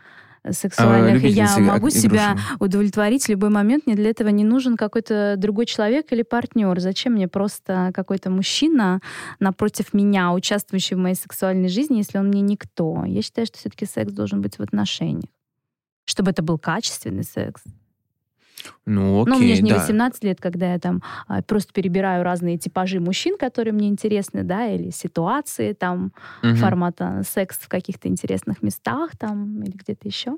сексуальных, и я могу игрушек. себя удовлетворить в любой момент. Мне для этого не нужен какой-то другой человек или партнер. Зачем мне просто какой-то мужчина напротив меня, участвующий в моей сексуальной жизни, если он мне никто? Я считаю, что все-таки секс должен быть в отношениях. Чтобы это был качественный секс. Ну, окей, Но мне же не да. 18 лет, когда я там а, просто перебираю разные типажи мужчин, которые мне интересны, да, или ситуации там Мгм. формата секс в каких-то интересных местах там или где-то еще.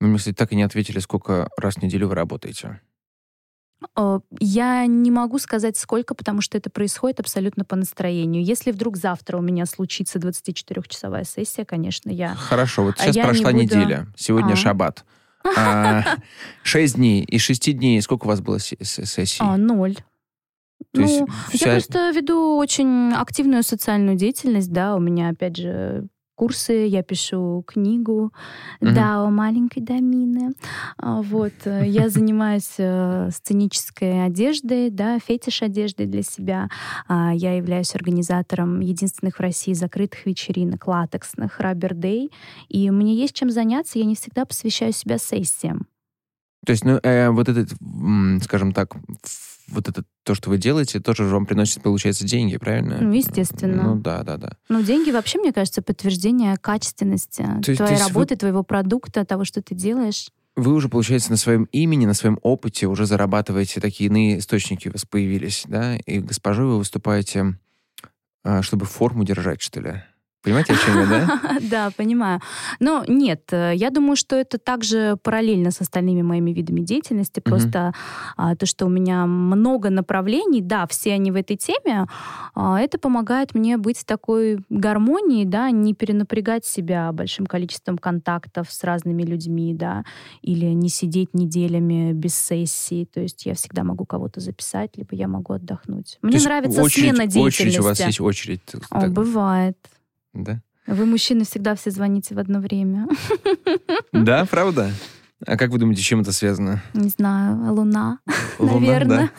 Вы кстати, так и не ответили, сколько раз в неделю вы работаете. Э, Я не могу сказать сколько, потому что это происходит абсолютно по настроению. Если вдруг завтра у меня случится 24-часовая сессия, конечно, я... Хорошо, вот А сейчас я не прошла буду- неделя. Сегодня А. шаббат. А, Шесть дней. Из шести дней сколько у вас было се- се- сессий? А, ноль. То ну, вся- я просто веду очень активную социальную деятельность, да, у меня, опять же, курсы, я пишу книгу, Мгм. да, о маленькой Дамины. А, Вот, э, я *laughs* занимаюсь э, сценической одеждой, да, фетиш одеждой для себя. А, Я являюсь организатором единственных в России закрытых вечеринок, латексных, Rubber Day. И мне есть чем заняться, я не всегда посвящаю себя сессиям. То есть, ну, э, вот этот, скажем так, вот это то, что вы делаете, тоже же вам приносит, получается, деньги, правильно? Ну, естественно. Ну, да, да, да. Ну, деньги вообще, мне кажется, подтверждение качественности То твоей то есть вы- работы, твоего продукта, того, что ты делаешь. Вы уже, получается, на своем имени, на своем опыте уже зарабатываете такие иные источники у вас появились, да? И госпожой вы выступаете, а, чтобы форму держать, что ли? Понимаете, о чем я, да? *laughs* Да, понимаю. Но нет, э, я думаю, что это также параллельно с остальными моими видами деятельности. Просто а, то, что у меня много направлений, да, все они в этой теме, а, это помогает мне быть в такой гармонии, да, не перенапрягать себя большим количеством контактов с разными людьми, да, или не сидеть неделями без сессии. То есть я всегда могу кого-то записать, либо я могу отдохнуть. Мне нравится смена деятельности. Очередь, у вас есть очередь. Бывает. Да? Вы, мужчины, всегда все звоните в одно время. *laughs* Да, правда? А как вы думаете, чем это связано? Не знаю, луна, Луна, наверное.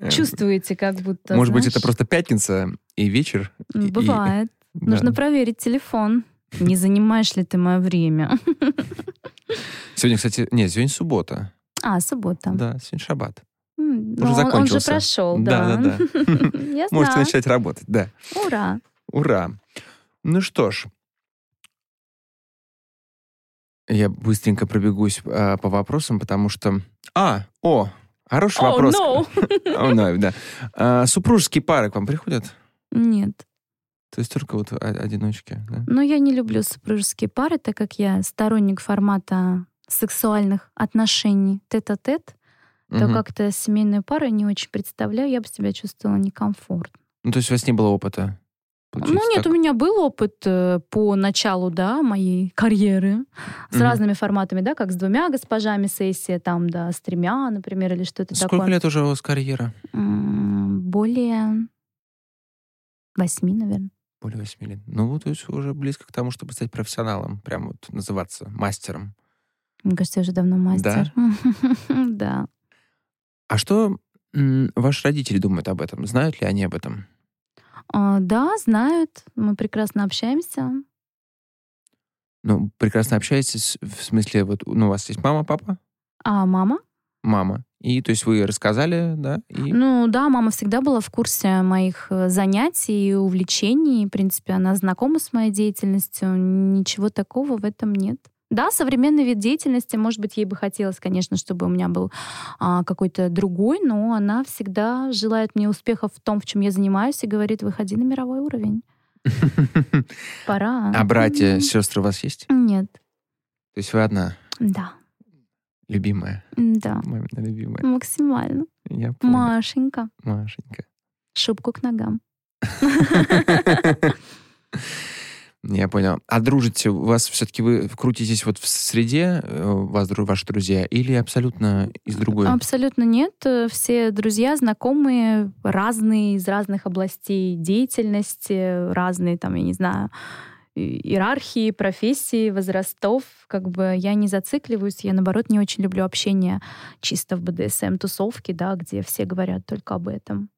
да? *laughs* Чувствуете, как будто. Может быть, это знаешь, просто пятница и вечер? и- и- Бывает. да. Нужно проверить телефон. Не занимаешь ли ты мое время? *laughs* Сегодня, кстати, нет, сегодня суббота. А, суббота. Да, сегодня шаббат. М, Уже ну, он- Он же закончился. прошел, да. Да, да, *laughs* Можете начать работать, да. Ура. Ура! Ну что ж, я быстренько пробегусь а, по вопросам, потому что... А, о, хороший О, вопрос. no. *laughs* О, no, да. А, супружеские пары к вам приходят? Нет. То есть только вот одиночки, да? Но я не люблю супружеские пары, так как я сторонник формата сексуальных отношений тет-а-тет, то Мгм. как-то семейную пару не очень представляю, я бы себя чувствовала некомфортно. Ну, то есть у вас не было опыта? получается, Ну нет, так? у меня был опыт э, по началу, да, моей карьеры с Мгм. разными форматами, да, как с двумя госпожами сессия, там, да, с тремя, например, или что-то Сколько такое. лет уже у вас карьера? М, Более восьми, наверное. Более восьми лет. Ну, то есть уже близко к тому, чтобы стать профессионалом. Прям вот называться мастером. Мне кажется, я уже давно мастер. *laughs* Да. А что м, ваши родители думают об этом? Знают ли они об этом? А, Да, знают. Мы прекрасно общаемся. Ну, прекрасно общаетесь, в смысле, вот, ну, у вас есть мама, папа? А мама? Мама. И, то есть, вы рассказали, да? И... Ну, да, мама всегда была в курсе моих э, занятий и увлечений. В принципе, она знакома с моей деятельностью. Ничего такого в этом нет. Да, современный вид деятельности, может быть, ей бы хотелось, конечно, чтобы у меня был а, какой-то другой, но она всегда желает мне успехов в том, в чем я занимаюсь, и говорит, выходи на мировой уровень. *laughs* Пора. А братья, сестры у вас есть? Нет. То есть вы одна? Да. Любимая? Да. Мамина любимая. Максимально. Я понял. Машенька. Машенька. Шубку к ногам. *laughs* *laughs* Я понял. А дружите, у вас все-таки вы крутитесь вот в среде, э, вас ваши друзья, или абсолютно из другой? Абсолютно нет. Все друзья, знакомые, разные, из разных областей деятельности, разные, там, я не знаю, иерархии, профессии, возрастов. Как бы я не зацикливаюсь, я, наоборот, не очень люблю общение чисто в БДСМ-тусовке, да, где все говорят только об этом.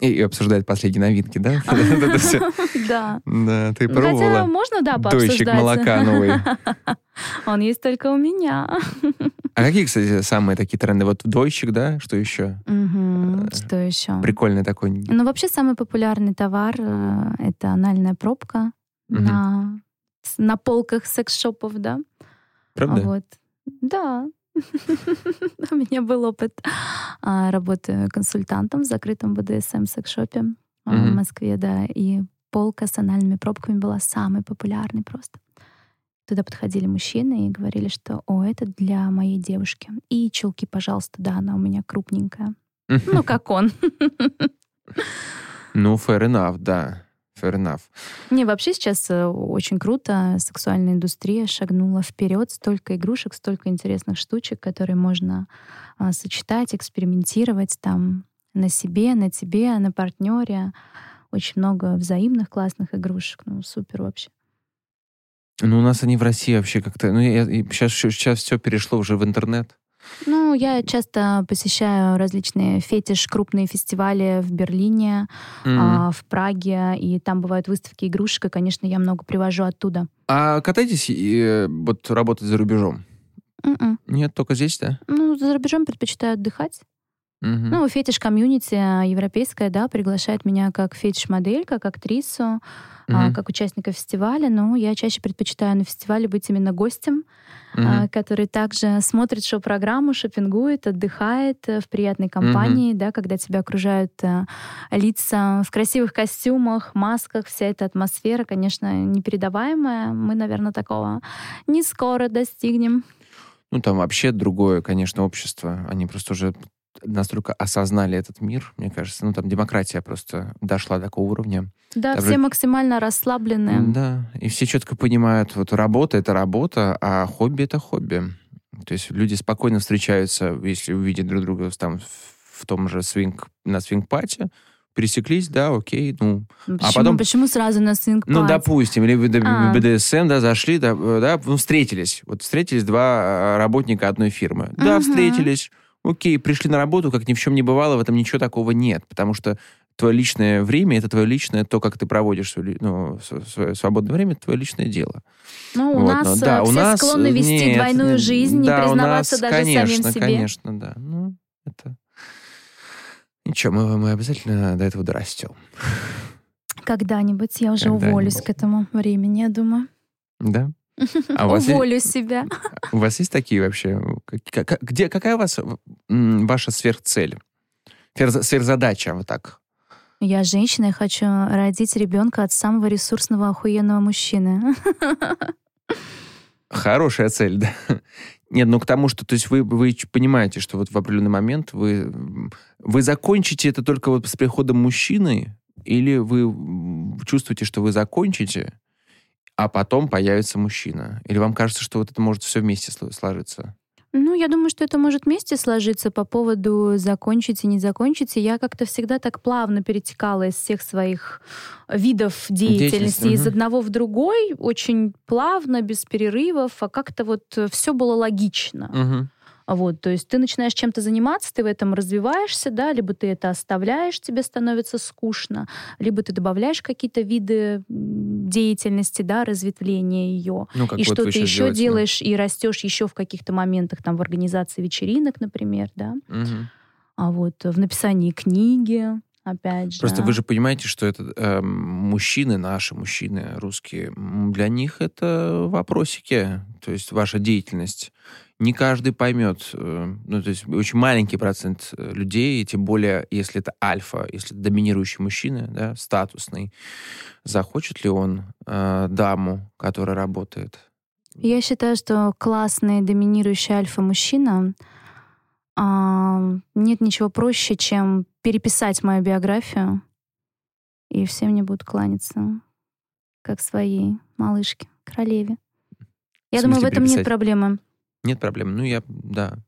И, обсуждают последние новинки, да? *laughs* *laughs* Да. Да, ты Хотя пробовала? можно, да, Дойщик пообсуждать. молока новый. *laughs* Он есть только у меня. А какие, кстати, самые такие тренды? Вот дойщик, да? Что еще? Мгм. Что еще? Прикольный такой. Ну, вообще, самый популярный товар э, — это анальная пробка на полках секс-шопов, да? Правда? Вот. Да. *laughs* У меня был опыт а, работы консультантом в закрытом БДСМ секс-шопе а, в. Москве, да, и полка с анальными пробками была самой популярной просто. Туда подходили мужчины и говорили, что «О, это для моей девушки». И чулки, пожалуйста, да, она у меня крупненькая. *laughs* Ну, как он. *laughs* Ну, fair enough, да. Fair enough. Не, вообще сейчас э, очень круто. Сексуальная индустрия шагнула вперед. Столько игрушек, столько интересных штучек, которые можно а, сочетать, экспериментировать там на себе, на тебе, на партнере. Очень много взаимных классных игрушек. Ну, супер вообще. Ну, у нас они в России вообще как-то... Ну, сейчас, сейчас все перешло уже в интернет. Ну, я часто посещаю различные фетиш, крупные фестивали в Берлине, а, в Праге, и там бывают выставки игрушек, и, конечно, я много привожу оттуда. А катаетесь и э, вот работать за рубежом? М-м. Нет, только здесь, да? Ну, за рубежом предпочитаю отдыхать. Ну, фетиш-комьюнити а, европейская, да, приглашает меня как фетиш-модель, как актрису, а, Мгм. как участника фестиваля. Но я чаще предпочитаю на фестивале быть именно гостем, Мгм. а, который также смотрит шоу-программу, шопингует, отдыхает э, в приятной компании, да, когда тебя окружают э, лица в красивых костюмах, масках, вся эта атмосфера, конечно, непередаваемая. Мы, наверное, такого не скоро достигнем. Ну, там вообще другое, конечно, общество. Они просто уже настолько осознали этот мир, мне кажется. Ну, там демократия просто дошла до такого уровня. Да, Там все же- максимально расслабленные. Да, и все четко понимают, вот работа — это работа, а хобби — это хобби. То есть люди спокойно встречаются, если увидят друг друга там в- том же свинг, на свинг-пати, пересеклись, да, окей, ну, Почему, А потом- почему сразу на свинг ну, допустим, или А. БДСМ, да, зашли, да, э, да, ну, встретились. Вот встретились два э, работника одной фирмы. Да, встретились, окей, пришли на работу, как ни в чем не бывало, в этом ничего такого нет, потому что твое личное время, это твое личное, то, как ты проводишь свое, ну, св- свое свободное время, это твое личное дело. Ну, у Вот, нас да, э, у все нас, склонны э, вести нет, двойную жизнь, не да, у признаваться нас, даже конечно, самим себе. Конечно, да. Ну, это... Ничего, мы, мы обязательно до этого дорастем. Когда-нибудь я уже Когда-нибудь. уволюсь к этому времени, я думаю. Да? А у *laughs* вас, есть, Уволю себя. у вас есть такие вообще? Где, какая у вас ваша сверхцель? Сверх- Сверхзадача, вот так. Я женщина и хочу родить ребенка от самого ресурсного охуенного мужчины. *laughs* Хорошая цель, да. Нет, ну к тому, что то есть вы, вы понимаете, что вот в определенный момент вы, вы закончите это только вот с приходом мужчины, или вы чувствуете, что вы закончите, а потом появится мужчина? Или вам кажется, что вот это может все вместе сло- сложиться? Ну, я думаю, что это может вместе сложиться по поводу закончить и не закончить. И я как-то всегда так плавно перетекала из всех своих видов деятельности Деятельности, из одного в другой, очень плавно, без перерывов, а как-то вот все было логично. Мгм. Вот, то есть ты начинаешь чем-то заниматься, ты в этом развиваешься, да, либо ты это оставляешь, тебе становится скучно, либо ты добавляешь какие-то виды деятельности, да, разветвления ее, Ну, как и вот что-то щас еще делаете, да. делаешь и растешь еще в каких-то моментах, там, в организации вечеринок, например, да, Мгм. а вот в написании книги, опять же. Просто вы же понимаете, что это эм, мужчины, наши мужчины русские, для них это вопросики, то есть ваша деятельность. Не каждый поймет, э, ну, то есть очень маленький процент э, людей, и тем более, если это альфа, если это доминирующий мужчина, да, статусный, захочет ли он э, даму, которая работает? Я считаю, что классный доминирующий альфа-мужчина а, нет ничего проще, чем переписать мою биографию, и все мне будут кланяться, как своей малышке, королеве. Я В думаю, в этом нет переписать? проблемы. Нет проблем. Ну, я, да.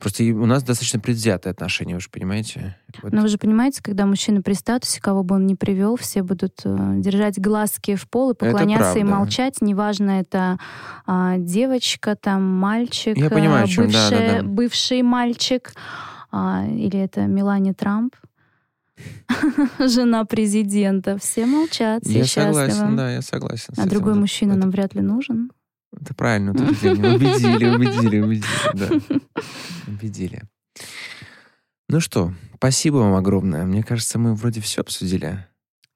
Просто у нас достаточно предвзятые отношения, вы же понимаете? Вот. Но вы же понимаете, когда мужчина при статусе, кого бы он ни привел, все будут э, держать глазки в пол и поклоняться и молчать. Неважно, это а, девочка, там, мальчик, Я понимаю, э, о чем, да, да, бывшая- да. бывший мальчик, а, или это Мелания Трамп, *laughs* жена президента. Все молчат, я согласен, да, я согласен. А другой мужчина нам вряд ли нужен. Это правильно утверждение. Убедили, убедили, убедили, да. Убедили. Ну что, спасибо вам огромное. Мне кажется, мы вроде все обсудили.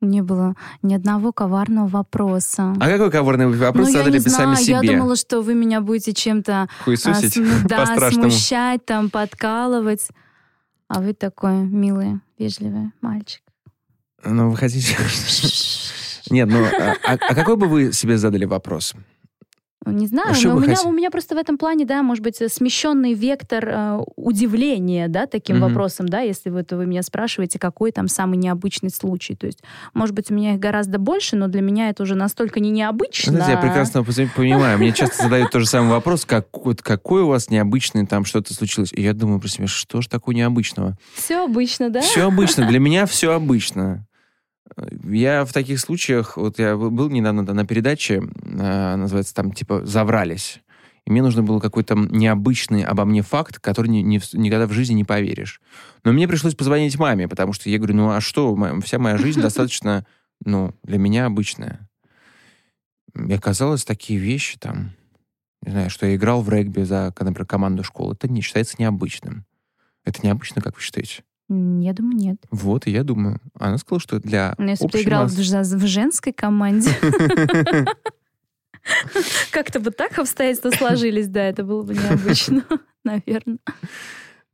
Не было ни одного коварного вопроса. А какой коварный вопрос ну, я задали не бы сами знаю, я себе? думала, что вы меня будете чем-то а, см- да, смущать, там, подкалывать. А вы такой милый, вежливый мальчик. Ну, вы хотите... Нет, ну, а, а- а какой бы вы себе задали вопрос? Не знаю, А но у меня, хотите? у меня просто в этом плане, да, может быть, смещенный вектор э, удивления, да, таким Мгм. вопросом, да, если вы, это вы меня спрашиваете, какой там самый необычный случай. То есть, может быть, у меня их гораздо больше, но для меня это уже настолько не необычно. Знаете, я прекрасно понимаю. Мне часто задают тот же самый вопрос, как, вот какой у вас необычный там что-то случилось. И я думаю про себя, что же такого необычного? Все обычно, да? Все обычно. Для меня все обычно. Я в таких случаях, вот я был недавно да, на передаче, э, называется там типа «Заврались». И мне нужно было какой-то необычный обо мне факт, который ни- ни никогда в жизни не поверишь. Но мне пришлось позвонить маме, потому что я говорю, ну а что, вся моя жизнь *laughs* достаточно, ну, для меня обычная. И оказалось, такие вещи там, не знаю, что я играл в регби за, например, команду школы, это не считается необычным. Это необычно, как вы считаете? Я думаю, нет. Вот, и я думаю. Она сказала, что для Но если бы ты играл ж- в женской команде, *laughs* как-то бы так обстоятельства сложились, да, это было бы необычно, *laughs* наверное.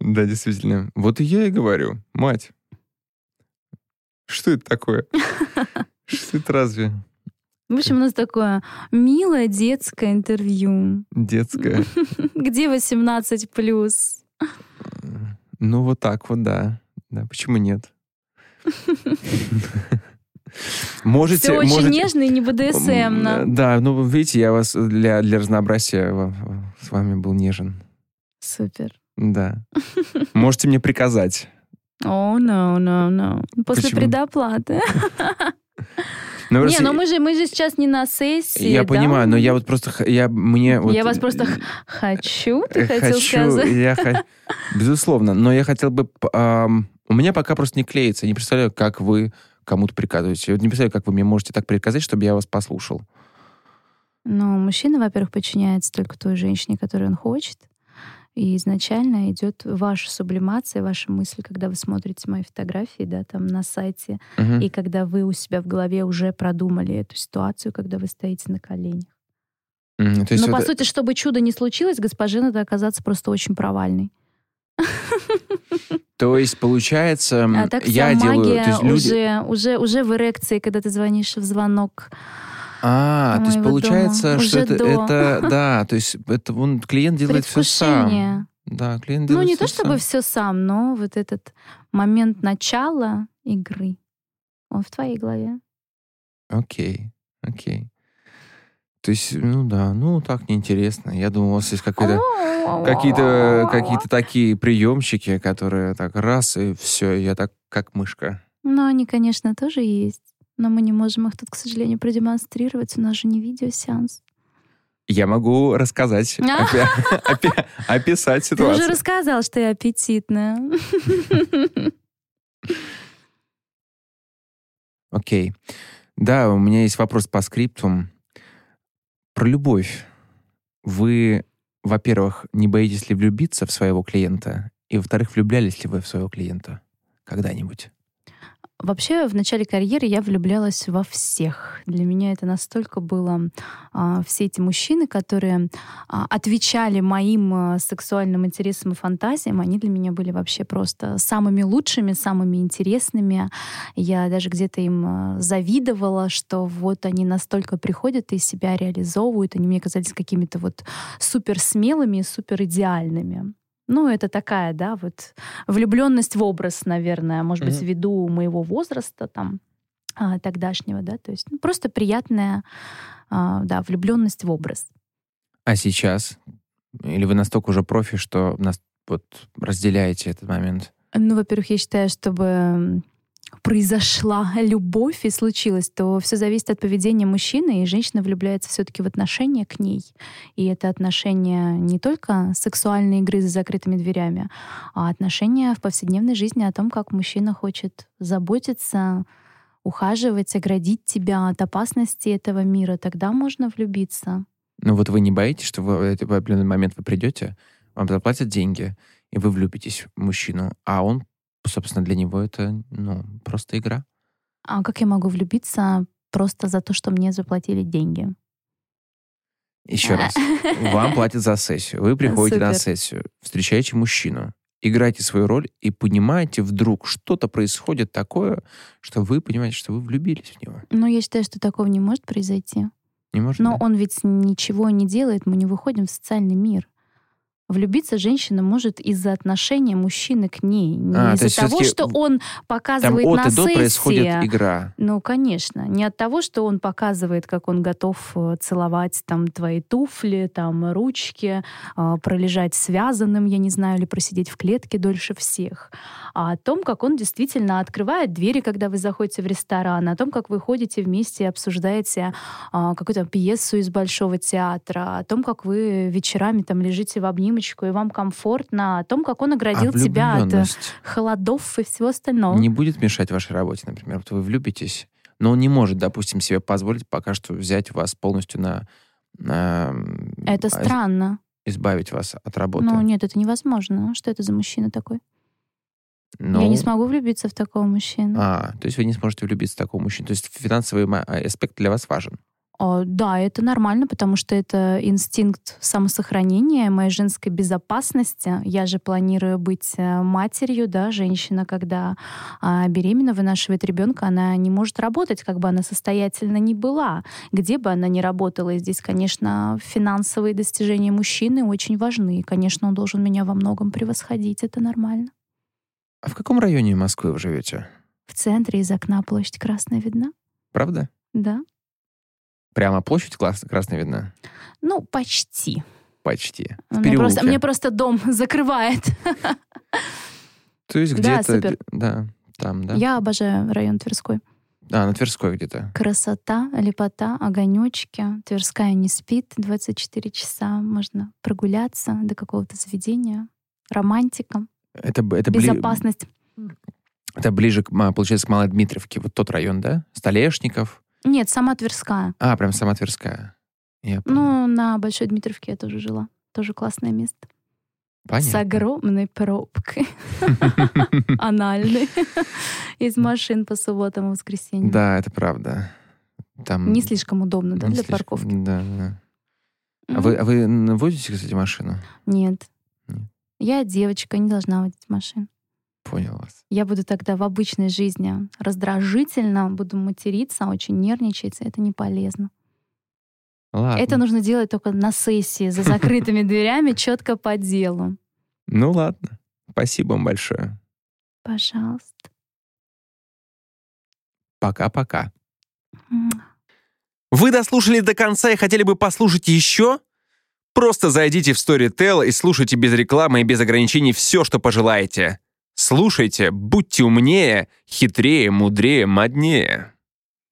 Да, действительно. Вот и я и говорю. Мать, что это такое? Что это разве В общем, у нас такое милое детское интервью. детское? *laughs* Где 18 плюс? Ну, вот так вот, да. Да, почему нет? *laughs* Можете... Все очень можете- нежно и не БДСМно. Да, ну, видите, я вас для, для разнообразия с вами был нежен. Супер. Да. *laughs* Можете мне приказать. О, no, no, no. После Почему? предоплаты. Ну, Не, просто ну мы же, мы же сейчас не на сессии, Я да? понимаю, но я вот просто... Я, мне вот, Я вас просто х- хочу, ты хотел хочу, сказать? я х- Безусловно, но я хотел бы... ам, у меня пока просто не клеится. Я не представляю, как вы кому-то приказываете. Я не представляю, как вы мне можете так приказать, чтобы я вас послушал. Ну, мужчина, во-первых, подчиняется только той женщине, которую он хочет. И изначально идет ваша сублимация, ваши мысли, когда вы смотрите мои фотографии, да, там на сайте, Мгм. и когда вы у себя в голове уже продумали эту ситуацию, когда вы стоите на коленях. Есть Но, вот, по сути, чтобы чудо не случилось, госпоже надо оказаться просто очень провальной. *laughs* то есть получается, А так я делаю... то есть люди... уже, уже, уже в эрекции, когда ты звонишь в звонок. А, то есть получается, дома. что Уже это, до. это... *laughs* Да, то есть это он, клиент делает все сам. Да, клиент Ну, делает не всё то чтобы сам. все сам, но вот этот момент начала игры, он в твоей голове. Окей, окей. То есть, ну да, ну так неинтересно. Я думал, у вас есть какие-то какие-то такие приемчики, которые так раз и все, я так как мышка. Ну, они, конечно, тоже есть. Но мы не можем их тут, к сожалению, продемонстрировать. У нас же не видеосеанс. Я могу рассказать, опи- описать Ты уже ситуацию. рассказал, что я аппетитная. Окей. Да, у меня есть вопрос по скриптум. Про любовь. Вы, во-первых, не боитесь ли влюбиться в своего клиента? И, во-вторых, влюблялись ли вы в своего клиента когда-нибудь? Вообще, в начале карьеры я влюблялась во всех. Для меня это настолько было... а, все эти мужчины, которые а, отвечали моим а, сексуальным интересам и фантазиям, они для меня были вообще просто самыми лучшими, самыми интересными. Я даже где-то им а, завидовала, что вот они настолько приходят и себя реализовывают. Они мне казались какими-то вот супер смелыми и супер идеальными. Ну, это такая, да, вот влюбленность в образ, наверное, может быть, Мгм. ввиду моего возраста там а, тогдашнего, да, то есть ну, просто приятная, а, да, влюбленность в образ. А сейчас? Или вы настолько уже профи, что нас вот разделяете этот момент? Ну, во-первых, я считаю, чтобы произошла любовь и случилось, то все зависит от поведения мужчины, и женщина влюбляется все-таки в отношения к ней. И это отношения не только сексуальной игры за закрытыми дверями, а отношения в повседневной жизни о том, как мужчина хочет заботиться, ухаживать, оградить тебя от опасности этого мира. Тогда можно влюбиться. Ну вот вы не боитесь, что вы, в определенный момент вы придете, вам заплатят деньги, и вы влюбитесь в мужчину, а он, собственно, для него это, ну, просто игра. А как я могу влюбиться просто за то, что мне заплатили деньги? Еще раз. Вам платят за сессию. Вы приходите на Супер. сессию, встречаете мужчину, играете свою роль и понимаете вдруг, что-то происходит такое, что вы понимаете, что вы влюбились в него. Но я считаю, что такого не может произойти. Не может Но быть? он ведь ничего не делает, мы не выходим в социальный мир. Влюбиться женщина может из-за отношения мужчины к ней. Не А, то из-за есть того, что он Там показывает от на и до сессии. происходит игра. Ну, конечно. Не от того, что он показывает, как он готов э, целовать там твои туфли, там ручки, э, пролежать связанным, я не знаю, или просидеть в клетке дольше всех. А о том, как он действительно открывает двери, когда вы заходите в ресторан, о том, как вы ходите вместе и обсуждаете а, какую-то пьесу из Большого театра, о том, как вы вечерами там лежите в обнимочку, и вам комфортно, о том, как он А оградил тебя от э, холодов и всего остального. не будет мешать вашей работе, например. Вот вы влюбитесь, но он не может, допустим, себе позволить пока что взять вас полностью на... на, Это а, странно. Избавить вас от работы. Ну, нет, это невозможно. Что это за мужчина такой? Но- Я не смогу влюбиться в такого мужчину. А, то есть вы не сможете влюбиться в такого мужчину. То есть финансовый а, аспект для вас важен. О, да, это нормально, потому что это инстинкт самосохранения, моей женской безопасности. Я же планирую быть э, матерью, да, женщина, когда а, беременна, вынашивает ребенка, она не может работать, как бы она состоятельно ни была, где бы она ни работала. И здесь, конечно, финансовые достижения мужчины очень важны. И, конечно, он должен меня во многом превосходить, это нормально. А в каком районе Москвы вы живете? В центре из окна площадь Красная видна? Правда? Да. Прямо площадь класс- красная видна? Ну, почти. Почти. В Мне просто, мне просто дом *laughs* закрывает. То есть Да, где-то... супер. Да, там, да? Я обожаю район Тверской. А, на Тверской где-то. Красота, лепота, огонечки. Тверская не спит 24 часа. Можно прогуляться до какого-то заведения. Романтика, Это, это, бли- безопасность. это ближе, к, получается, к Малой Дмитровке. Вот тот район, да? Столешников. Нет, сама Тверская. А, прям сама Тверская. Я понял. Ну, на Большой Дмитровке я тоже жила. Тоже классное место. С Понятно. огромной пробкой. *laughs* Анальной. *laughs* Из машин по субботам и воскресеньям. Да, это правда. Там Не слишком удобно, да, для парковки? Да, да. А вы, а вы водите, кстати, машину? Нет. Нет. Я девочка, не должна водить машину. Понял вас. Я буду тогда в обычной жизни раздражительно, буду материться, очень нервничать. Это не полезно. Ладно. Это нужно делать только на сессии за закрытыми *laughs* дверями, четко по делу. Ну ладно. Спасибо вам большое. Пожалуйста. Пока-пока. Вы дослушали до конца и хотели бы послушать еще? Просто зайдите в Storytel и слушайте без рекламы и без ограничений все, что пожелаете. Слушайте, будьте умнее, хитрее, мудрее, моднее.